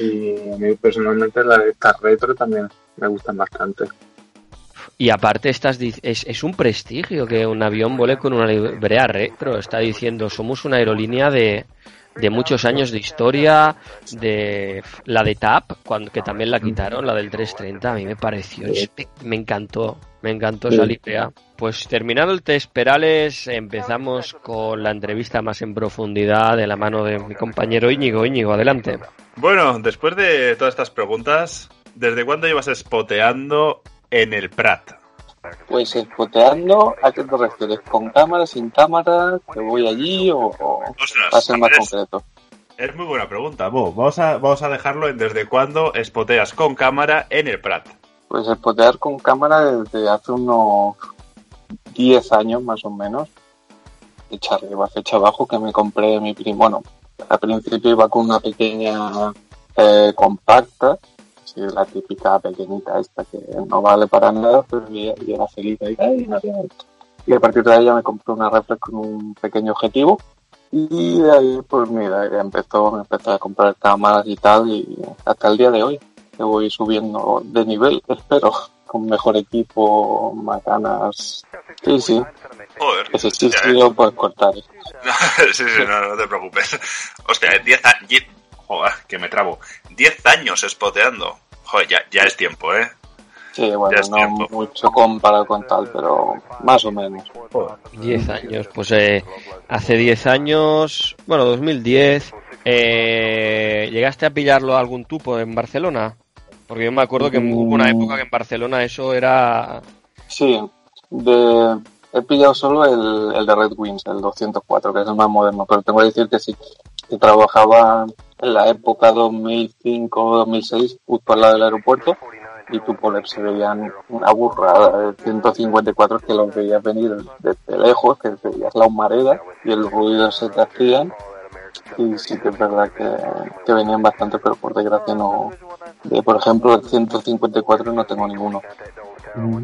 Y a mí personalmente las estas retro también me gustan bastante. Y aparte estás es, es un prestigio que un avión vuele con una librea retro. Está diciendo, somos una aerolínea de, de muchos años de historia, de la de TAP, cuando, que también la quitaron, la del 330, a mí me pareció, me encantó, me encantó esa librea. Pues terminado el test Perales, empezamos con la entrevista más en profundidad de la mano de mi compañero Íñigo. Íñigo, adelante. Bueno, después de todas estas preguntas, ¿desde cuándo llevas spoteando en el Prat? Pues espoteando, ¿a qué te refieres? ¿Con cámara, sin cámara? ¿Que voy allí o, o Ostras, va a ser más es- concreto? Es muy buena pregunta, Bo. Vamos a, vamos a dejarlo en desde cuándo spoteas con cámara en el Prat. Pues espotear con cámara desde hace unos 10 años más o menos. Fecha arriba, fecha abajo, que me compré mi primo. Bueno, al principio iba con una pequeña eh, compacta, así la típica pequeñita esta que no vale para nada, pero era feliz ahí. "Ay, no tiene esto". Y a partir de ahí ya me compré una reflex con un pequeño objetivo. Y de ahí, pues mira, ya empezó, me empecé a comprar cámaras y tal, y hasta el día de hoy que voy subiendo de nivel, espero, con mejor equipo, más ganas. Sí, sí, Joder. ese sí, sí lo puedes cortar. *laughs* sí, sí, no, no te preocupes. Hostia, 10 años. Joder, que me trabo. 10 años spoteando. Joder, ya, ya es tiempo, ¿eh? Sí, bueno, Ya es no tiempo. mucho comparado con tal, pero más o menos. 10 años, pues eh, hace 10 años, bueno, 2010, eh, ¿llegaste a pillarlo a algún tupo en Barcelona? Porque yo me acuerdo que hubo una época que en Barcelona eso era... Sí, de, he pillado solo el, el de Red Wings, el 204, que es el más moderno, pero tengo que decir que sí, que trabajaba en la época 2005-2006, justo al lado del aeropuerto, y tu poler se veían una burrada de 154 que los veías venir desde lejos, que veías la humareda y el ruido se te hacían. Y sí que es verdad que, que venían bastante, pero por desgracia no. De, por ejemplo, el 154 no tengo ninguno.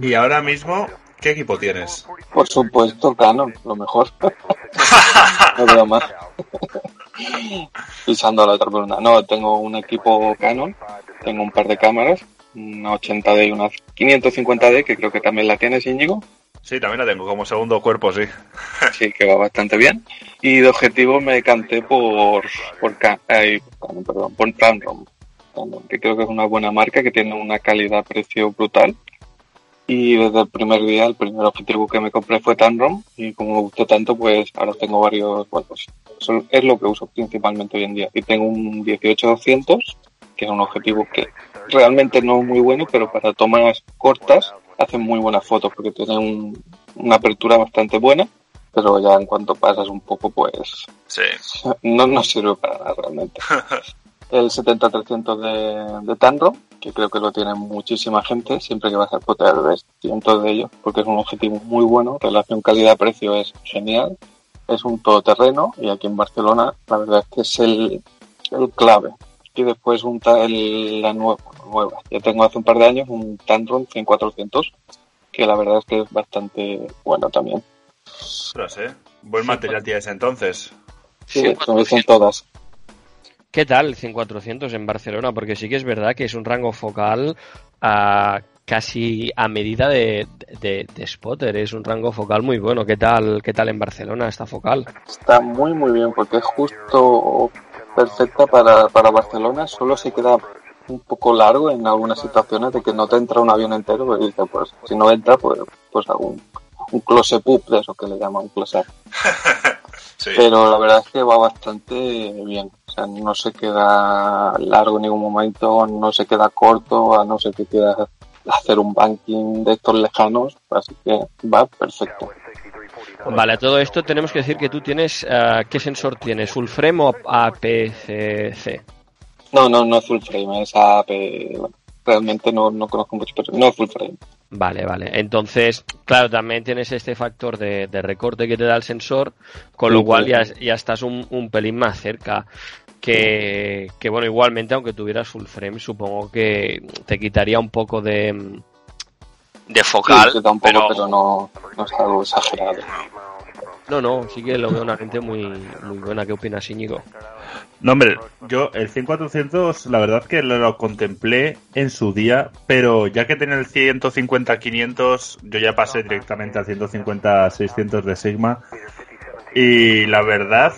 Y ahora mismo, ¿qué equipo tienes? Por supuesto, Canon, lo mejor. *laughs* *laughs* no veo más. *laughs* Pisando a la otra columna. No, tengo un equipo Canon, tengo un par de cámaras, una 80D y una 550D, que creo que también la tienes, Íñigo. Sí, también la tengo como segundo cuerpo, sí. *laughs* Sí, que va bastante bien. Y de objetivo me canté por, por, Canon, perdón, por Tamron, que creo que es una buena marca, que tiene una calidad-precio brutal. Y desde el primer día, el primer objetivo que me compré fue Tamron, y como me gustó tanto, pues ahora tengo varios, eso es lo que uso principalmente hoy en día. Y tengo un 18-200, que es un objetivo que realmente no es muy bueno, pero para tomas cortas hacen muy buenas fotos, porque tiene un- una apertura bastante buena, pero ya en cuanto pasas un poco, pues Sí. *laughs* no nos sirve para nada realmente. *laughs* El 70-300 de, de Tanro, que creo que lo tiene muchísima gente, siempre que vas a poder ver cientos de ellos, porque es un objetivo muy bueno, relación calidad-precio es genial, es un todoterreno y aquí en Barcelona la verdad es que es el, el clave. Y después un el- la nueva, nueva, ya tengo hace un par de años un Tanron 100-400, que la verdad es que es bastante bueno también. Ostras, ¿eh? Buen material tienes entonces. Sí, dicen todas. ¿Qué tal el 100-400 en Barcelona? Porque sí que es verdad que es un rango focal ah, casi a medida de, de, de spotter, es un rango focal muy bueno. ¿Qué tal, qué tal en Barcelona esta focal? Está muy muy bien porque es justo perfecta para, para Barcelona, solo se queda un poco largo en algunas situaciones de que no te entra un avión entero y dices, pues si no entra, pues, pues hago un, un close-up de eso que le llaman un close-up. *laughs* Sí. Pero la verdad es que va bastante bien, o sea, no se queda largo en ningún momento, no se queda corto, a no ser que quieras hacer un banking de estos lejanos, así que va perfecto. Vale, a todo esto tenemos que decir que tú tienes, ah, ¿qué sensor tienes? ¿Full frame o APC-C? No, no, no es full frame, es AP. bueno, realmente no, no conozco mucho, pero no es full frame. Vale, vale. Entonces, claro, también tienes este factor de, de recorte que te da el sensor, con lo cual sí. ya, ya estás un, un pelín más cerca. Que, que, bueno, igualmente, aunque tuvieras full frame, supongo que te quitaría un poco de. De focal, Sí, sí, tampoco, pero, pero, no, no es algo exagerado. No, no, sí que lo veo una gente muy, muy buena. ¿Qué opinas, Íñigo? No, hombre, yo el 100-400 la verdad que lo, lo contemplé en su día, pero ya que tenía el 150-500, yo ya pasé directamente al 150-600 de Sigma. Y la verdad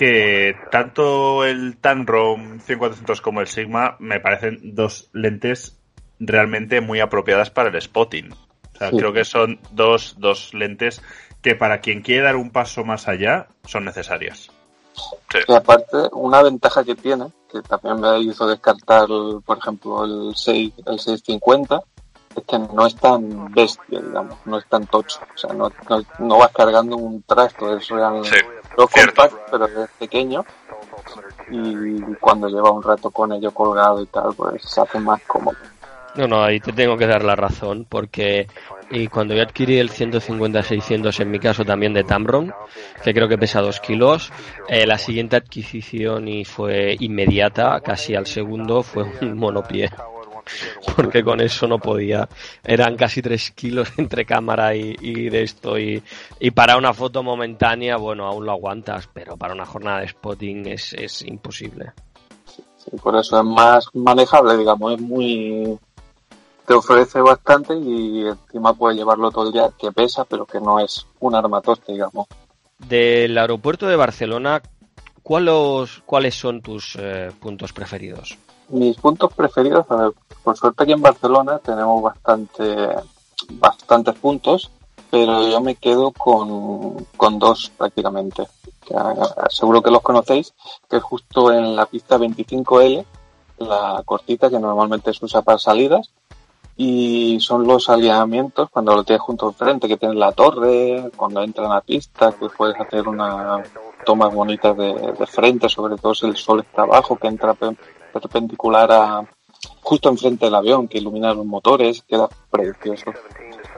que tanto el Tamron 100-400 como el Sigma me parecen dos lentes realmente muy apropiadas para el spotting. O sea, Sí. creo que son dos, dos lentes que para quien quiere dar un paso más allá son necesarias. Y aparte, una ventaja que tiene que también me hizo descartar, por ejemplo, el 6, el 650, es que no es tan bestia, digamos, no es tan tocho. O sea, no, no, no vas cargando un trasto, es real, Sí, no cierto. compact, pero es pequeño. Y cuando lleva un rato con ello colgado y tal, pues se hace más cómodo. No, no, ahí te tengo que dar la razón, porque y cuando yo adquirí el 150-600, en mi caso también de Tamron, que creo que pesa 2 kilos, eh, la siguiente adquisición y fue inmediata, casi al segundo, fue un monopié. *laughs* Porque con eso no podía. Eran casi 3 kilos *laughs* entre cámara y, y de esto. Y, y para una foto momentánea, bueno, aún lo aguantas, pero para una jornada de spotting es, es imposible. Sí, por eso es más manejable, digamos, es muy... Te ofrece bastante y encima puedes llevarlo todo el día, que pesa, pero que no es un armatoste, digamos. Del aeropuerto de Barcelona, ¿cuáles, cuáles son tus eh, puntos preferidos? Mis puntos preferidos, a ver, por suerte aquí en Barcelona tenemos bastante, bastantes puntos, pero yo me quedo con, con dos prácticamente. Que, ah, seguro que los conocéis, que es justo en la pista 25L, la cortita que normalmente se usa para salidas, y son los alineamientos cuando lo tienes junto enfrente, que tienes la torre, cuando entra en la pista, que puedes hacer una tomas bonitas de, de frente, sobre todo si el sol está abajo, que entra perpendicular a justo enfrente del avión, que ilumina los motores, queda precioso.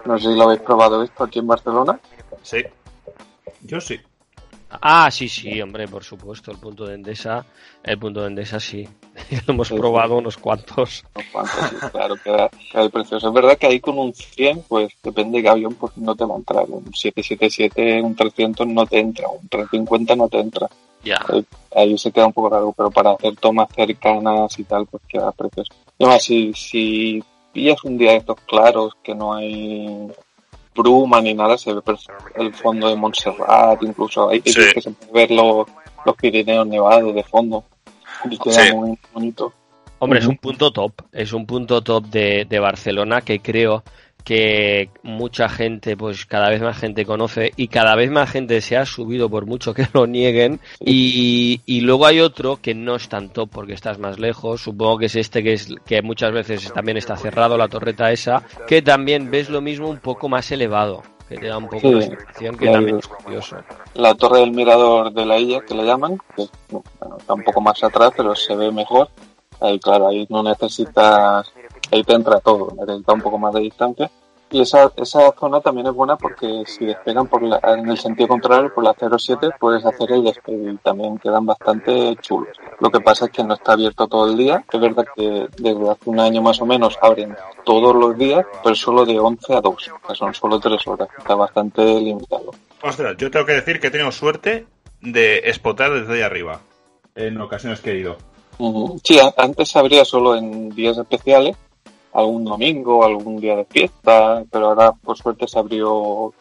No sé si lo habéis probado esto aquí en Barcelona. Sí. Yo sí. Ah, sí, sí, hombre, por supuesto, el punto de Endesa, el punto de Endesa sí. *laughs* Lo hemos Sí, probado unos cuantos. Unos cuantos, sí, claro, queda, queda precioso. Es verdad que ahí con un 100, pues depende de qué avión, pues no te va a entrar. Un 777, un 300 no te entra, un 350 no te entra. Ya. Ahí, ahí se queda un poco largo, pero para hacer tomas cercanas y tal, pues queda precioso. Además, si, si pillas un día de estos claros, que no hay bruma ni nada, se ve el fondo de Montserrat, incluso hay Sí. que se puede ver los, los Pirineos nevados de fondo. Y queda Sí. muy bonito. Hombre, es un punto top, es un punto top de, de Barcelona que creo que mucha gente, pues cada vez más gente conoce y cada vez más gente se ha subido por mucho que *laughs* lo nieguen y, y luego hay otro que no es tan top porque estás más lejos, supongo que es este que es que muchas veces también está cerrado la torreta esa, que también ves lo mismo un poco más elevado, que te da un poco Sí, la sensación que también es curioso. la torre del mirador de la isla que le llaman, que bueno, está un poco más atrás, pero se ve mejor. Ahí, claro, ahí no necesitas, ahí te entra todo, necesitas un poco más de distancia. Y esa, esa zona también es buena porque si despegan por la- en el sentido contrario, por la 07, puedes hacer el despegue y también quedan bastante chulos. Lo que pasa es que no está abierto todo el día. Es verdad que desde hace un año más o menos abren todos los días, pero solo de 11 a 2, que son solo 3 horas. Está bastante limitado. Ostras, yo tengo que decir que he tenido suerte de spotar desde ahí arriba. En ocasiones que he ido. Ujú. Sí, a- antes se abría solo en días especiales, algún domingo, algún día de fiesta, pero ahora por suerte se abrió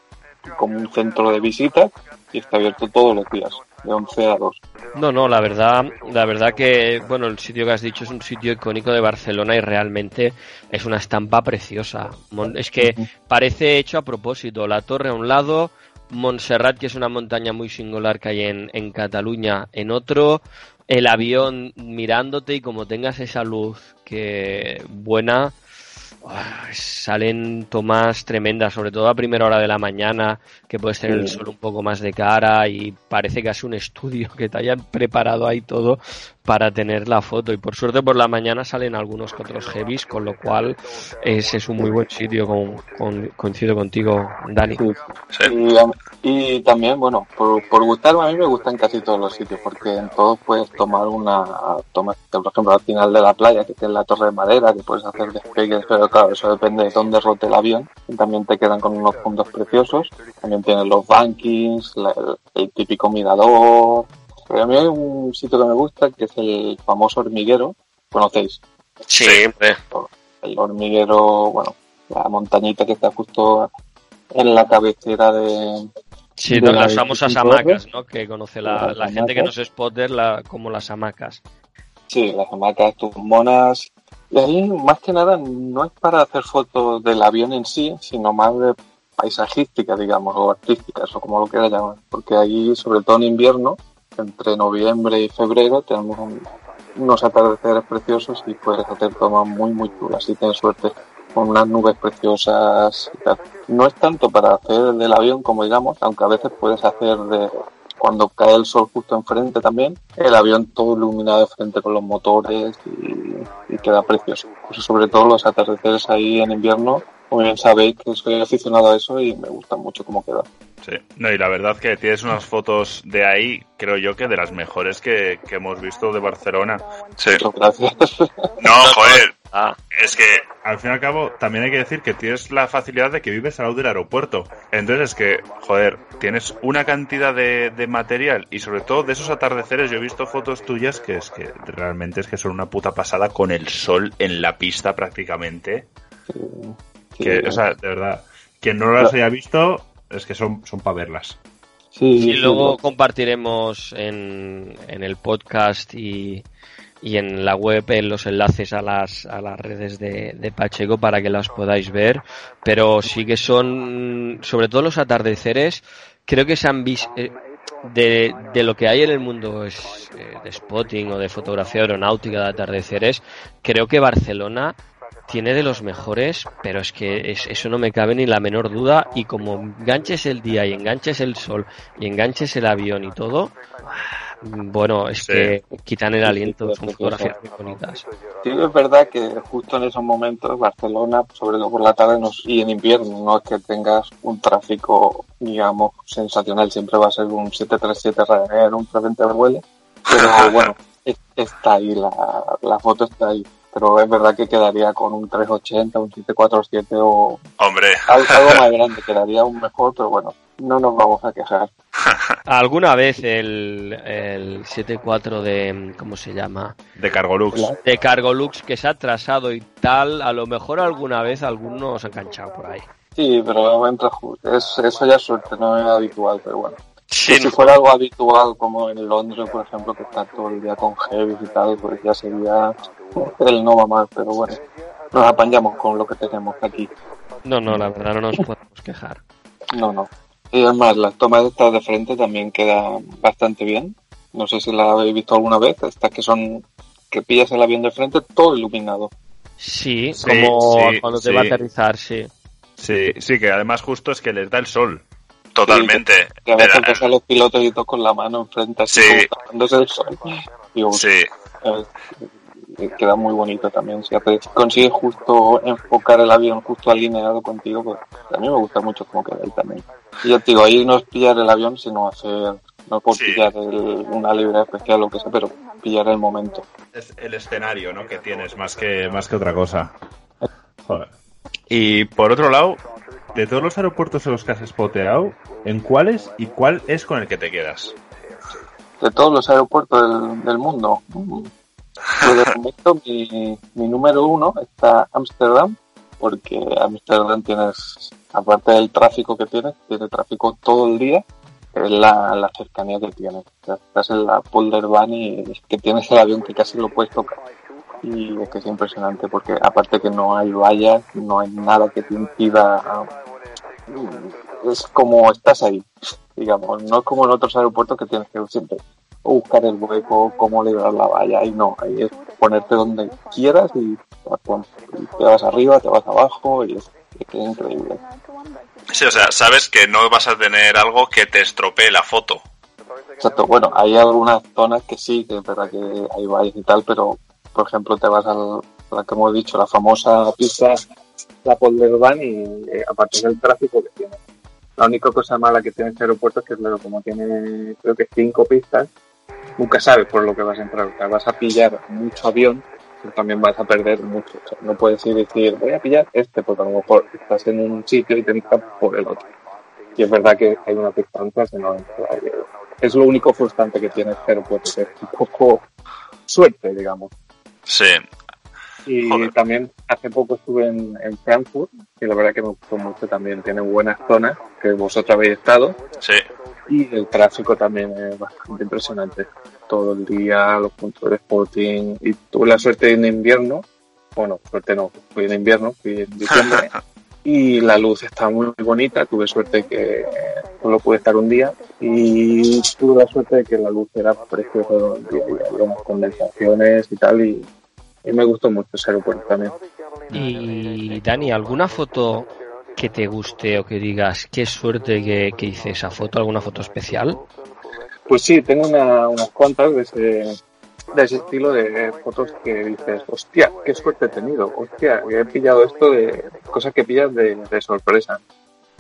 como un centro de visitas y está abierto todos los días, de 11 a 2. No, no, la verdad, la verdad que, bueno, el sitio que has dicho es un sitio icónico de Barcelona y realmente es una estampa preciosa. Es que parece hecho a propósito. La torre a un lado, Montserrat, que es una montaña muy singular que hay en, en Cataluña, en otro, el avión mirándote y como tengas esa luz que buena, ah, salen tomas tremendas, sobre todo a primera hora de la mañana, que puedes tener el sol un poco más de cara y parece casi un estudio *laughs* que te hayan preparado ahí todo para tener la foto. Y por suerte por la mañana salen algunos que otros heavies, con lo cual ese es un muy buen sitio, con, con- coincido contigo, Dani. Sí. Sí. Y, y también, bueno, por, por gustarme, a mí me gustan casi todos los sitios, porque en todos puedes tomar una, toma, por ejemplo, al final de la playa, que tiene la torre de madera, que puedes hacer despegues, pero claro, eso depende de dónde rote el avión, y también te quedan con unos puntos preciosos, también tienes los bankings, la- el, el típico mirador, pero a mí hay un sitio que me gusta, que es el famoso hormiguero, ¿conocéis? Sí, hombre. el hormiguero, bueno, la montañita que está justo en la cabecera de, Sí, de no, la las famosas 25 hamacas, ¿no? Que conoce la, la gente que no es spotter la, como las hamacas. Sí, las hamacas, tus monas. Y ahí, más que nada, no es para hacer fotos del avión en sí, sino más de paisajísticas, digamos, o artísticas, o como lo quieras llamar. Porque ahí, sobre todo en invierno, entre noviembre y febrero, tenemos un- unos atardeceres preciosos y puedes hacer tomas muy, muy chulas si tienes suerte con unas nubes preciosas y tal. No es tanto para hacer del avión como digamos, aunque a veces puedes hacer de cuando cae el sol justo enfrente también, el avión todo iluminado de frente con los motores y, y queda precioso. Pues sobre todo los atardeceres ahí en invierno, como bien sabéis que soy aficionado a eso y me gusta mucho cómo queda. Sí, no, y la verdad que tienes unas fotos de ahí, creo yo que de las mejores que, que hemos visto de Barcelona. Sí. Muchas gracias. *laughs* No, joder. Ah, es que al fin y al cabo también hay que decir que tienes la facilidad de que vives al lado del aeropuerto. Entonces es que, joder, tienes una cantidad de, de material y sobre todo de esos atardeceres yo he visto fotos tuyas que es que realmente es que son una puta pasada con el sol en la pista prácticamente. Que, o sea, de verdad, quien no las haya visto es que son, son para verlas. Sí, luego compartiremos en, en el podcast y, y en la web en los enlaces a las, a las redes de, de Pacheco para que las podáis ver. Pero sí que son, sobre todo los atardeceres, creo que se han visto, de, de lo que hay en el mundo es, eh, de spotting o de fotografía aeronáutica de atardeceres, creo que Barcelona tiene de los mejores, pero es que es- eso no me cabe ni la menor duda. Y como enganches el día y enganches el sol y enganches el avión y todo, bueno, es Sí. que quitan el aliento, sí, son fotografías muy bonitas. Sí, es verdad que justo en esos momentos Barcelona, sobre todo por la tarde nos- y en invierno, no es que tengas un tráfico, digamos, sensacional, siempre va a ser un 737 Ryanair, un 320 vuele, pero *laughs* bueno, es- está ahí, la, la foto está ahí. Pero es verdad que quedaría con un 380, un 747 o Hombre. al- algo *laughs* más grande, quedaría aún mejor, pero bueno, no nos vamos a quejar. *laughs* Alguna vez el, el 7.4 de, ¿cómo se llama? De Cargolux. De Cargolux que se ha atrasado y tal, a lo mejor alguna vez algunos se han enganchado por ahí. Sí, pero entra ju- es, eso ya es suerte, no es habitual, pero bueno. Sí, si fuera algo habitual como en Londres, por ejemplo, que está todo el día con heavy y tal, pues ya sería el no va mal, pero bueno, nos apañamos con lo que tenemos aquí. No, no, la verdad no nos podemos quejar. No, no. Y además, las tomas estas de frente también quedan bastante bien. No sé si las habéis visto alguna vez, estas que son que pillas el avión de frente todo iluminado. Sí, Sí, como sí, cuando te sí. va a aterrizar, sí. Sí, sí, que además justo es que les da el sol. Totalmente. Que a veces ves a los pilotos y todos con la mano enfrente, así Sí. como tapándose el sol. Digo, Sí, Eh, queda muy bonito también. Si consigues justo enfocar el avión justo alineado contigo, pues a mí me gusta mucho cómo queda ahí también. Y ya te digo, ahí no es pillar el avión, sino hacer, no por Sí. pillar el- una libra especial o lo que sea, pero pillar el momento. Es el escenario, ¿no? Que tienes más que, más que otra cosa. Joder. Y por otro lado, de todos los aeropuertos en los que has spoteado, ¿en cuáles y cuál es con el que te quedas? De todos los aeropuertos del, mundo, mm, pues de momento mi, mi número uno está Ámsterdam, porque Ámsterdam tienes, aparte del tráfico que tienes, tiene tráfico todo el día, es la, cercanía que tienes. O sea, estás en la Polderbahn y que tienes el avión que casi lo puedes tocar. Y es que es impresionante porque aparte que no hay vallas, no hay nada que te impida... mm, Es como estás ahí, digamos. No es como en otros aeropuertos que tienes que siempre buscar el hueco, cómo liberar la valla, y no, ahí es ponerte donde quieras y te vas, y te vas arriba, te vas abajo y es, es que es increíble. sí, o sea, sabes que no vas a tener algo que te estropee la foto. Exacto, bueno, hay algunas zonas que sí, que es verdad que hay valles y tal, pero por ejemplo te vas al, la que hemos dicho, la famosa pista, la Polderbahn y eh, aparte del tráfico que tiene. La única cosa mala que tiene este aeropuerto es que, claro, como tiene creo que cinco pistas, nunca sabes por lo que vas a entrar. O sea, vas a pillar mucho avión, pero también vas a perder mucho. No puedes ir y decir, voy a pillar este, porque a lo mejor estás en un sitio y te entras por el otro. Y es verdad que hay unas distancias que no Es lo único frustrante que tiene este aeropuerto, que es un poco suerte, digamos. Sí, Y Joder. también hace poco estuve en, en Frankfurt y la verdad que me gustó mucho también. Tiene buenas zonas que vosotros habéis estado sí. y el tráfico también es bastante impresionante. Todo el día, los puntos de spotting y tuve la suerte en invierno. Bueno, suerte no, fui en invierno, fui en diciembre *laughs* y la luz estaba muy bonita. Tuve suerte que solo pude estar un día y tuve la suerte de que la luz era preciosa unas condensaciones y tal y, y me gustó mucho ese aeropuerto también. Y Dani, ¿alguna foto que te guste o que digas qué suerte que, que hice esa foto? ¿Alguna foto especial? Pues sí, tengo una- unas cuantas de ese, de ese estilo de fotos que dices, hostia, qué suerte he tenido, hostia, he pillado esto de cosas que pillas de, de sorpresa.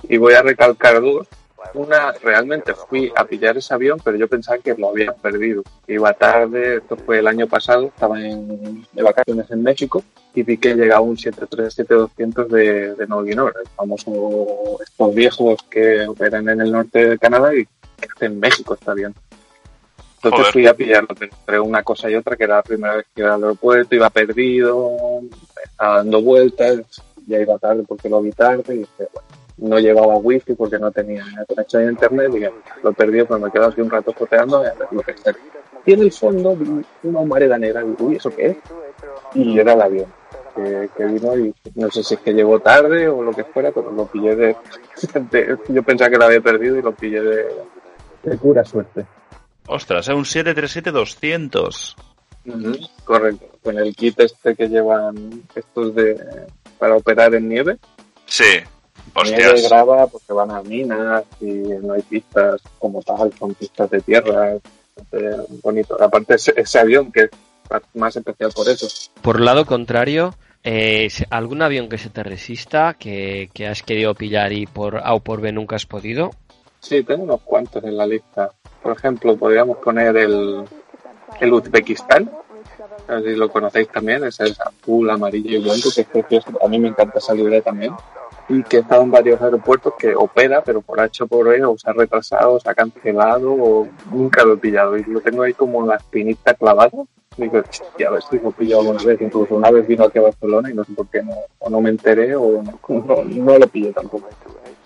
Y voy a recalcar dos. Una, realmente fui a pillar ese avión, pero yo pensaba que lo había perdido. Iba tarde, esto fue el año pasado, estaba en, de vacaciones en México y vi que llegaba un 737-200 de, de Noguinor, el famoso, estos viejos que operan en el norte de Canadá y que hace en México está bien. Entonces Joder. fui a pillarlo entre una cosa y otra, que era la primera vez que iba al aeropuerto, iba perdido, estaba dando vueltas, ya iba tarde porque lo vi tarde y dije, bueno, no llevaba wifi porque no tenía conexión a internet y lo perdido, pero me quedo aquí un rato joteando y a ver lo que sea. Y en el fondo vi una humareda negra y uy, ¿eso qué es? Y era el avión que, que vino y no sé si es que llegó tarde o lo que fuera, pero lo pillé de, *laughs* de- yo pensaba que lo había perdido y lo pillé de, de pura suerte. Ostras, es un 737-200. Ujú, Correcto, con el kit este que llevan estos de para operar en nieve. Sí. Nieve Hostias. grava porque van a minas y no hay pistas como tal, son pistas de tierra. bonito. Aparte ese, ese avión que es más especial por eso. Por lado contrario, eh, ¿algún avión que se te resista, que, que has querido pillar y por A o por B nunca has podido? Sí, tengo unos cuantos en la lista. Por ejemplo, podríamos poner el, el Uzbekistán. No sé si lo conocéis también, ese es azul, amarillo y blanco, que es precioso. A mí me encanta esa libre también. Y que estado en varios aeropuertos que opera, pero por H o por E, o se ha retrasado, o se ha cancelado, o nunca lo he pillado. Y lo tengo ahí como la espinita clavada. Digo, "Hostia, a ver si lo he pillado alguna vez. Incluso una vez vino aquí a Barcelona y no sé por qué no, o no me enteré o no, *laughs* no, no lo pillé tampoco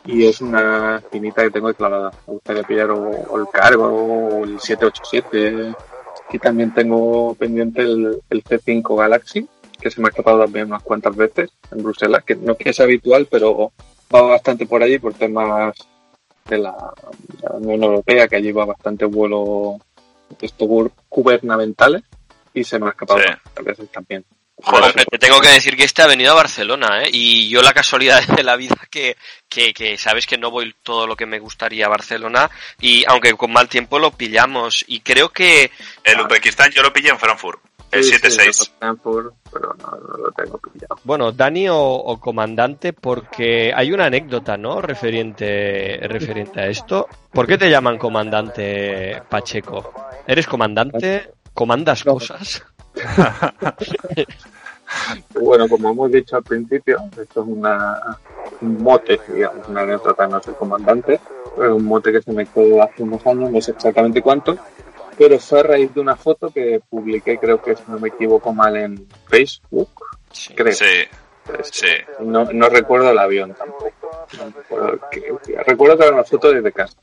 y es una espinita que tengo clavada. Me gustaría pillar o, o el cargo o el 787. Aquí también tengo pendiente el, el C5 Galaxy, que se me ha escapado también unas cuantas veces en Bruselas, que no es que es habitual, pero va bastante por allí por temas de la, de la Unión Europea, que allí va bastante vuelo de estos gubernamentales y se me ha escapado Sí. a veces también. Joder, hombre, te tengo que decir que este ha venido a Barcelona, ¿eh? Y yo la casualidad *laughs* de la vida que, que, que sabes que no voy todo lo que me gustaría a Barcelona y aunque con mal tiempo lo pillamos y creo que El Uzbekistán yo lo pillé en Frankfurt. El Sí, sí, 7-6. Stanford, pero no, no lo tengo pillado. Bueno, Dani o, o comandante, porque hay una anécdota, ¿no? Referente, referente a esto. ¿Por qué te llaman comandante Pacheco? ¿Eres comandante? ¿Comandas No. cosas? *laughs* Bueno, como hemos dicho al principio, esto es una, un mote, digamos, una anécdota, no soy comandante, es un mote que se me quedó hace unos años, no sé exactamente cuánto, pero fue a raíz de una foto que publiqué, creo que si no me equivoco mal, en Facebook, creo. sí, sí. No, no recuerdo el avión tampoco. No recuerdo, que- recuerdo que era una foto desde casa.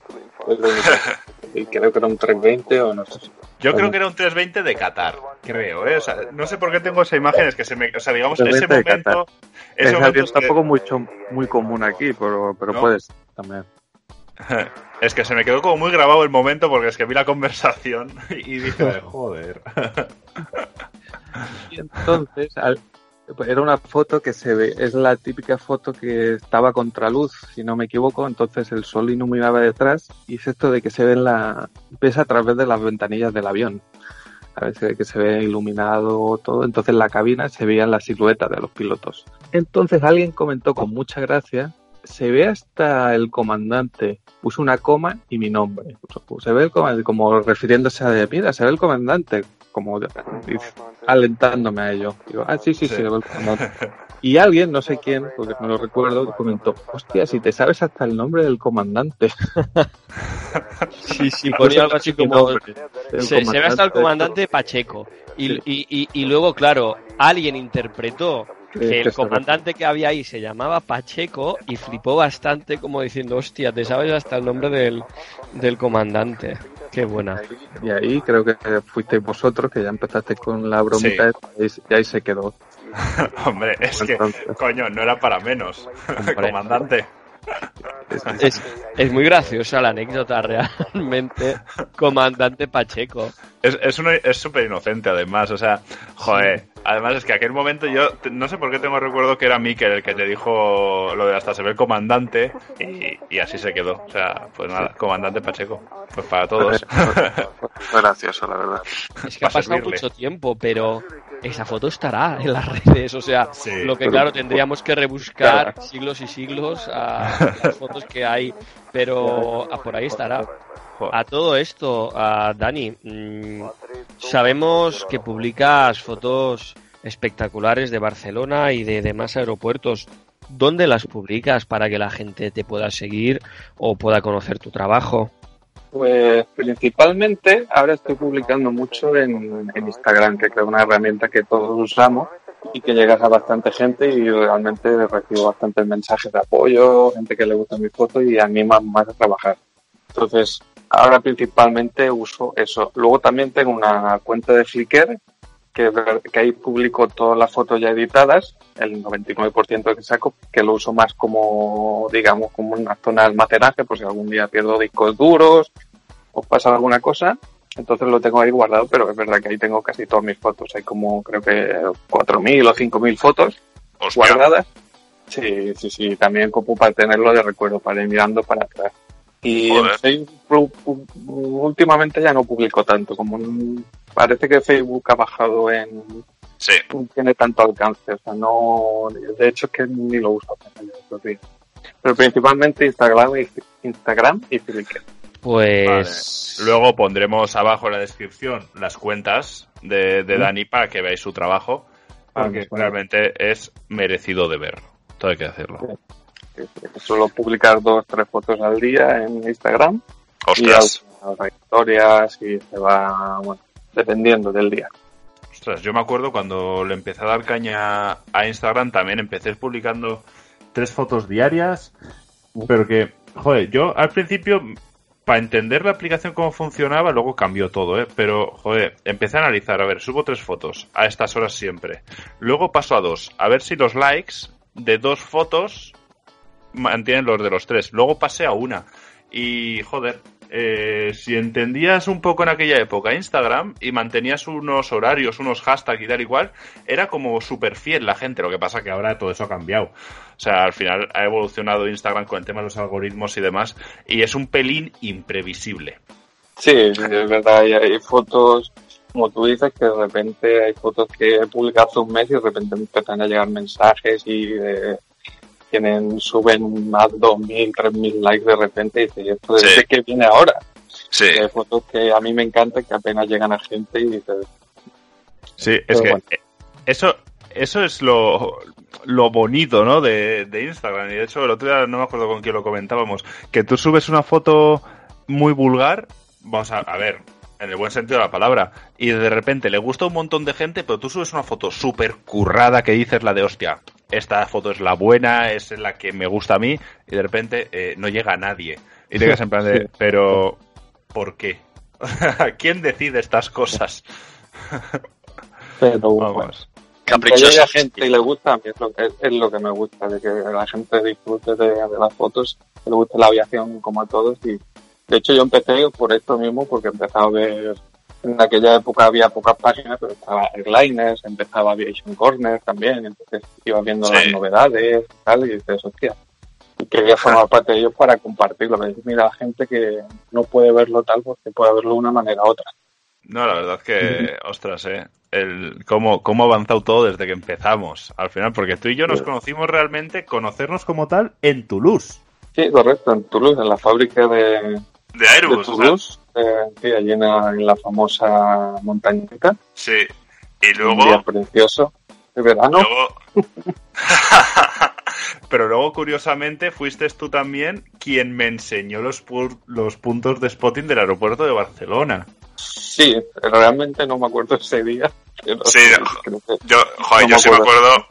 *laughs* Y creo que era un 320 o no sé. Yo creo que era un 320 de Qatar, creo, ¿eh? O sea, no sé por qué tengo esa imagen, es que se me... O sea, digamos, ese 320 de momento... Ese momento avión es que- tampoco mucho, muy común aquí, pero, pero ¿No? puedes también. *laughs* Es que se me quedó como muy grabado el momento porque es que vi la conversación *laughs* y dije, joder. Y entonces, al- era una foto que se ve, es la típica foto que estaba contra luz, si no me equivoco, entonces el sol iluminaba detrás y es esto de que se ve en la, ves a través de las ventanillas del avión. A veces que se ve iluminado todo, entonces en la cabina se veían las siluetas de los pilotos. Entonces alguien comentó con mucha gracia, se ve hasta el comandante, puso una coma y mi nombre. Se ve el comandante, como refiriéndose a de, mira, se ve el comandante, como alentándome a ello. Digo, ah, sí, sí, sí, se ve el comandante. Y alguien, no sé quién, porque no lo recuerdo, comentó, hostia, si te sabes hasta el nombre del comandante. *laughs* Sí, sí, ponía algo así como... Se, se ve hasta el comandante. Pacheco. Y, Sí. y, y, y luego, claro, alguien interpretó que que el comandante que había ahí se llamaba Pacheco y flipó bastante como diciendo, hostia, te sabes hasta el nombre del, del comandante. Qué buena. Y ahí creo que fuisteis vosotros, que ya empezasteis con la bromita esta, y ahí- y ahí se quedó. *laughs* Hombre, es que, coño, no era para menos. Comandante. Es, es muy graciosa la anécdota realmente, comandante Pacheco. Es, es, una- es súper inocente, además. O sea, joder. Además, es que aquel momento yo no sé por qué tengo recuerdo que era Mikel el que te dijo lo de hasta se ve el comandante y, y así se quedó. O sea, pues nada, comandante Pacheco. Pues para todos. *laughs* Fue gracioso, la verdad. Es que ha pasado servirle. mucho tiempo, pero esa foto estará en las redes. O sea, Sí. lo que claro, tendríamos que rebuscar siglos y siglos a *laughs* las fotos que hay, pero ah, por ahí estará. Joder. A todo esto, a Dani, mm, sabemos que publicas fotos espectaculares de Barcelona y de demás aeropuertos. ¿Dónde las publicas para que la gente te pueda seguir o pueda conocer tu trabajo? Pues principalmente ahora estoy publicando mucho en, en Instagram, que creo una herramienta que todos usamos y que llegas a bastante gente y realmente recibo bastantes mensajes de apoyo, gente que le gusta mi foto y animan más a trabajar. Entonces, ahora principalmente uso eso. Luego también tengo una cuenta de Flickr que, que ahí publico todas las fotos ya editadas, el 99% que saco, que lo uso más como, digamos, como una zona de almacenaje, por si algún día pierdo discos duros o pasa alguna cosa. Entonces lo tengo ahí guardado, pero es verdad que ahí tengo casi todas mis fotos. Hay como, creo que 4.000 o 5.000 fotos Hostia. guardadas. Sí, sí, sí, también como para tenerlo de recuerdo, para ir mirando para atrás. Y en. Facebook pu- últimamente ya no publico tanto, como en- parece que Facebook ha bajado en, Sí. no tiene tanto alcance, o sea, no, de hecho es que ni lo uso apenas estos días. Pero principalmente Instagram y, Instagram y Flickr. Pues Luego pondremos abajo en la descripción las cuentas de, de Mm. Dani para que veáis su trabajo. Porque vale. realmente es merecido de ver. Todo hay que decirlo. Suelo publicar dos, tres fotos al día en Instagram y Ostras. algunas historias y se va, bueno, dependiendo del día. Ostras, yo me acuerdo cuando le empecé a dar caña a Instagram, también empecé publicando tres fotos diarias, pero que, joder, yo al principio, para entender la aplicación cómo funcionaba, luego cambió todo, ¿eh? Pero, joder, empecé a analizar, a ver, subo tres fotos a estas horas siempre. Luego paso a dos, a ver si los likes de dos fotos mantienen los de los tres. Luego pasé a una. Y, joder, eh, si entendías un poco en aquella época Instagram y mantenías unos horarios, unos hashtags y tal y cual, era como súper fiel la gente. Lo que pasa que ahora todo eso ha cambiado. O sea, al final ha evolucionado Instagram con el tema de los algoritmos y demás. Y es un pelín imprevisible. Sí, es verdad, hay, hay fotos, como tú dices, que de repente hay fotos que he publicado hace un mes y de repente empiezan a llegar mensajes y eh, tienen, suben más 2.000, 3.000 likes de repente y dices, ¿y esto Sí. desde que viene ahora? Sí. Hay fotos que a mí me encantan que apenas llegan a gente y dices, Sí, es que bueno. eh, eso, eso es lo, lo bonito, ¿no? De, de Instagram. Y de hecho, el otro día no me acuerdo con quién lo comentábamos. Que tú subes una foto muy vulgar, vamos a, a ver, en el buen sentido de la palabra, y de repente le gusta a un montón de gente, pero tú subes una foto súper currada que dices la de hostia, esta foto es la buena, es la que me gusta a mí, y de repente eh, no llega a nadie. Y te quedas en plan de, *laughs* pero, ¿por qué? *laughs* ¿Quién decide estas cosas? *laughs* pero bueno. Vamos. Caprichoso. gente y le gusta, a mí es lo que, es lo que me gusta, de que la gente disfrute de, de las fotos, que le guste la aviación como a todos. Y de hecho yo empecé por esto mismo, porque empezaba a ver, en aquella época había pocas páginas, pero estaba Airliners, empezaba Aviation Corner también, entonces iba viendo Sí. las novedades y tal, y dices, hostia. Y quería formar *laughs* parte de ellos para compartirlo, decir, mira, la gente que no puede verlo tal, pues que pueda verlo de una manera u otra. No, la verdad es que, ostras, eh, el, cómo, cómo ha avanzado todo desde que empezamos, al final, porque tú y yo nos conocimos realmente, conocernos como tal, en Toulouse. Sí, correcto, en Toulouse, en la fábrica de, De de Airbus. o sea, Toulouse, eh, sí, allí en la, en la famosa montañita, sí. Y un día luego. precioso de verano. luego *laughs* Pero luego, curiosamente, fuiste tú también quien me enseñó los, pu- los puntos de spotting del aeropuerto de Barcelona. Sí, realmente no me acuerdo ese día. *laughs* Pero Sí, creo que- yo, joder, No yo me sí me acuerdo.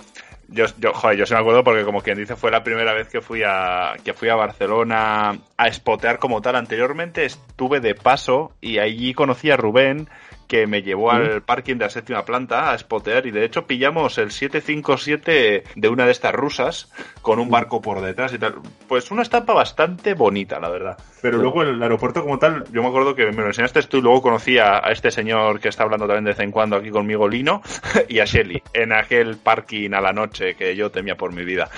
Yo, yo, joder, yo sí me acuerdo porque, como quien dice, fue la primera vez que fui a, que fui a Barcelona a spotear como tal. Anteriormente estuve de paso y allí conocí a Rubén, que me llevó al parking de la séptima planta a spotear y de hecho pillamos el 757 de una de estas rusas con un barco por detrás y tal. Pues una estampa bastante bonita, la verdad. Pero luego el aeropuerto como tal, yo me acuerdo que me lo enseñaste tú y luego conocí a, este señor que está hablando también de vez en cuando aquí conmigo, Lino, *laughs* y a Shelly, en aquel parking a la noche que yo temía por mi vida.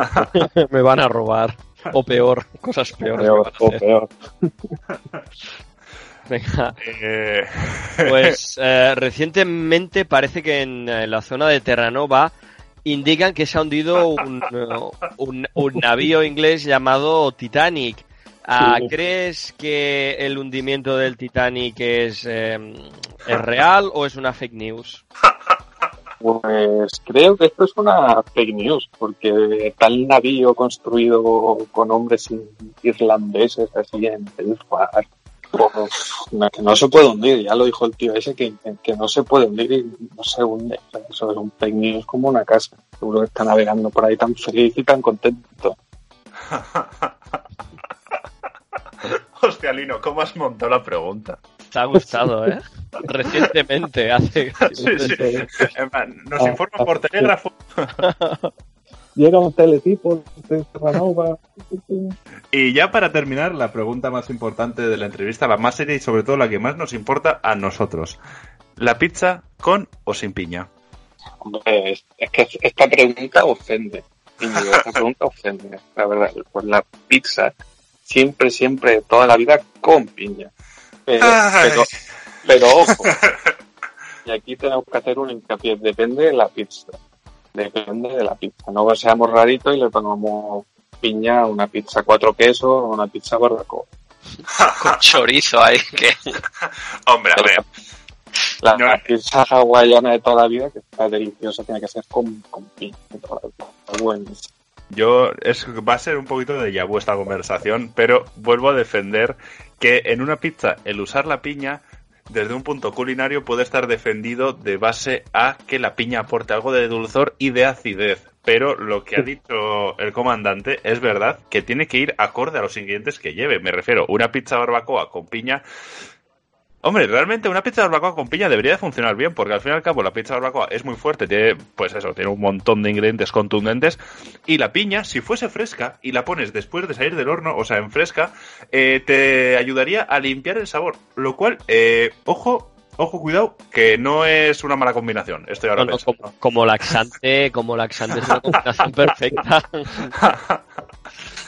*laughs* me van a robar. O peor, cosas peores. Peor, me van a o hacer. peor. *laughs* *laughs* Venga, Eh, Pues *laughs* eh, recientemente parece que en eh, la zona de Terranova indican que se ha hundido un, un, un navío inglés llamado Titanic. Ah. ¿Crees que el hundimiento del Titanic es, eh, es real o es una fake news? Pues creo que esto es una fake news, porque tal navío construido con hombres irlandeses así en Belfast, pues, no, que no se puede hundir, ya lo dijo el tío ese, que, que no se puede hundir y no se hunde. O sea, eso es un fake news como una casa. Seguro que está navegando por ahí tan feliz y tan contento. *laughs* Hostia, Lino, ¿cómo has montado la pregunta? Te ha gustado, ¿eh? Recientemente, hace... *laughs* Sí, sí. Nos informan por telégrafo. *laughs* Llega un teletipo de Terranova. Y ya para terminar, la pregunta más importante de la entrevista, la más seria y sobre todo la que más nos importa a nosotros. ¿La pizza con o sin piña? Hombre, es, es que esta pregunta ofende. Esta *laughs* pregunta ofende, la verdad. Pues la pizza, siempre, siempre, toda la vida con piña. Pero, pero, pero ojo. Y aquí tenemos que hacer un hincapié. Depende de la pizza. Depende de la pizza. No seamos raritos y le pongamos piña a una pizza cuatro quesos o una pizza barbacoa. *laughs* Con chorizo ahí, que *laughs* Hombre, a ver. La No. pizza hawaiana de toda la vida, que está deliciosa, tiene que ser con, con piña de toda la vida. Está buenísimo. Yo, es, va a ser un poquito de ya esta conversación, pero vuelvo a defender que en una pizza el usar la piña, desde un punto culinario, puede estar defendido de base a que la piña aporte algo de dulzor y de acidez. Pero lo que ha dicho el comandante es verdad que tiene que ir acorde a los ingredientes que lleve. Me refiero, una pizza barbacoa con piña. Hombre, realmente una pizza barbacoa con piña debería de funcionar bien, porque al fin y al cabo la pizza barbacoa es muy fuerte, tiene, pues eso, tiene un montón de ingredientes contundentes, y la piña, si fuese fresca y la pones después de salir del horno, o sea, en fresca, eh, te ayudaría a limpiar el sabor, lo cual, eh, ojo, ojo, cuidado, que no es una mala combinación, estoy ahora No, no, como, como laxante, como laxante es una *laughs* combinación perfecta. *laughs*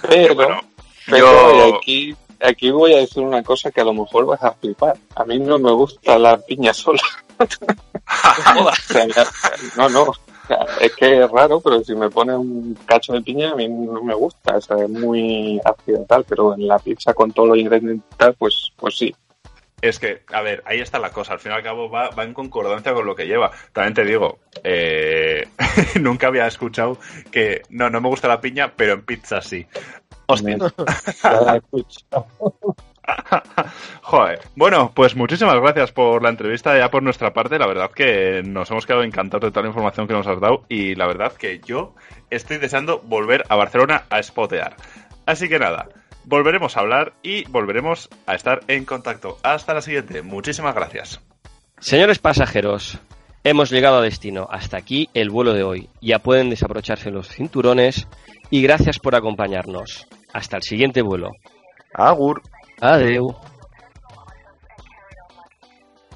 Pero, Bueno, pero yo- aquí, aquí voy a decir una cosa que a lo mejor vas a flipar. A mí no me gusta la piña sola. *laughs* No, no. Es que es raro, pero si me pones un cacho de piña a mí no me gusta. O sea, es muy ácido tal, pero en la pizza con todos los ingredientes y tal, pues, pues sí. Es que, a ver, ahí está la cosa. Al fin y al cabo va, va en concordancia con lo que lleva. También te digo, eh, *laughs* nunca había escuchado que no, no me gusta la piña, pero en pizza sí. Hostia. *laughs* *laughs* Joder. Bueno, pues muchísimas gracias por la entrevista ya por nuestra parte. La verdad que nos hemos quedado encantados de toda la información que nos has dado y la verdad que yo estoy deseando volver a Barcelona a spotear. Así que nada, volveremos a hablar y volveremos a estar en contacto. Hasta la siguiente. Muchísimas gracias. Señores pasajeros, hemos llegado a destino. Hasta aquí el vuelo de hoy. Ya pueden desabrocharse los cinturones y gracias por acompañarnos. Hasta el siguiente vuelo. Agur. Adeu.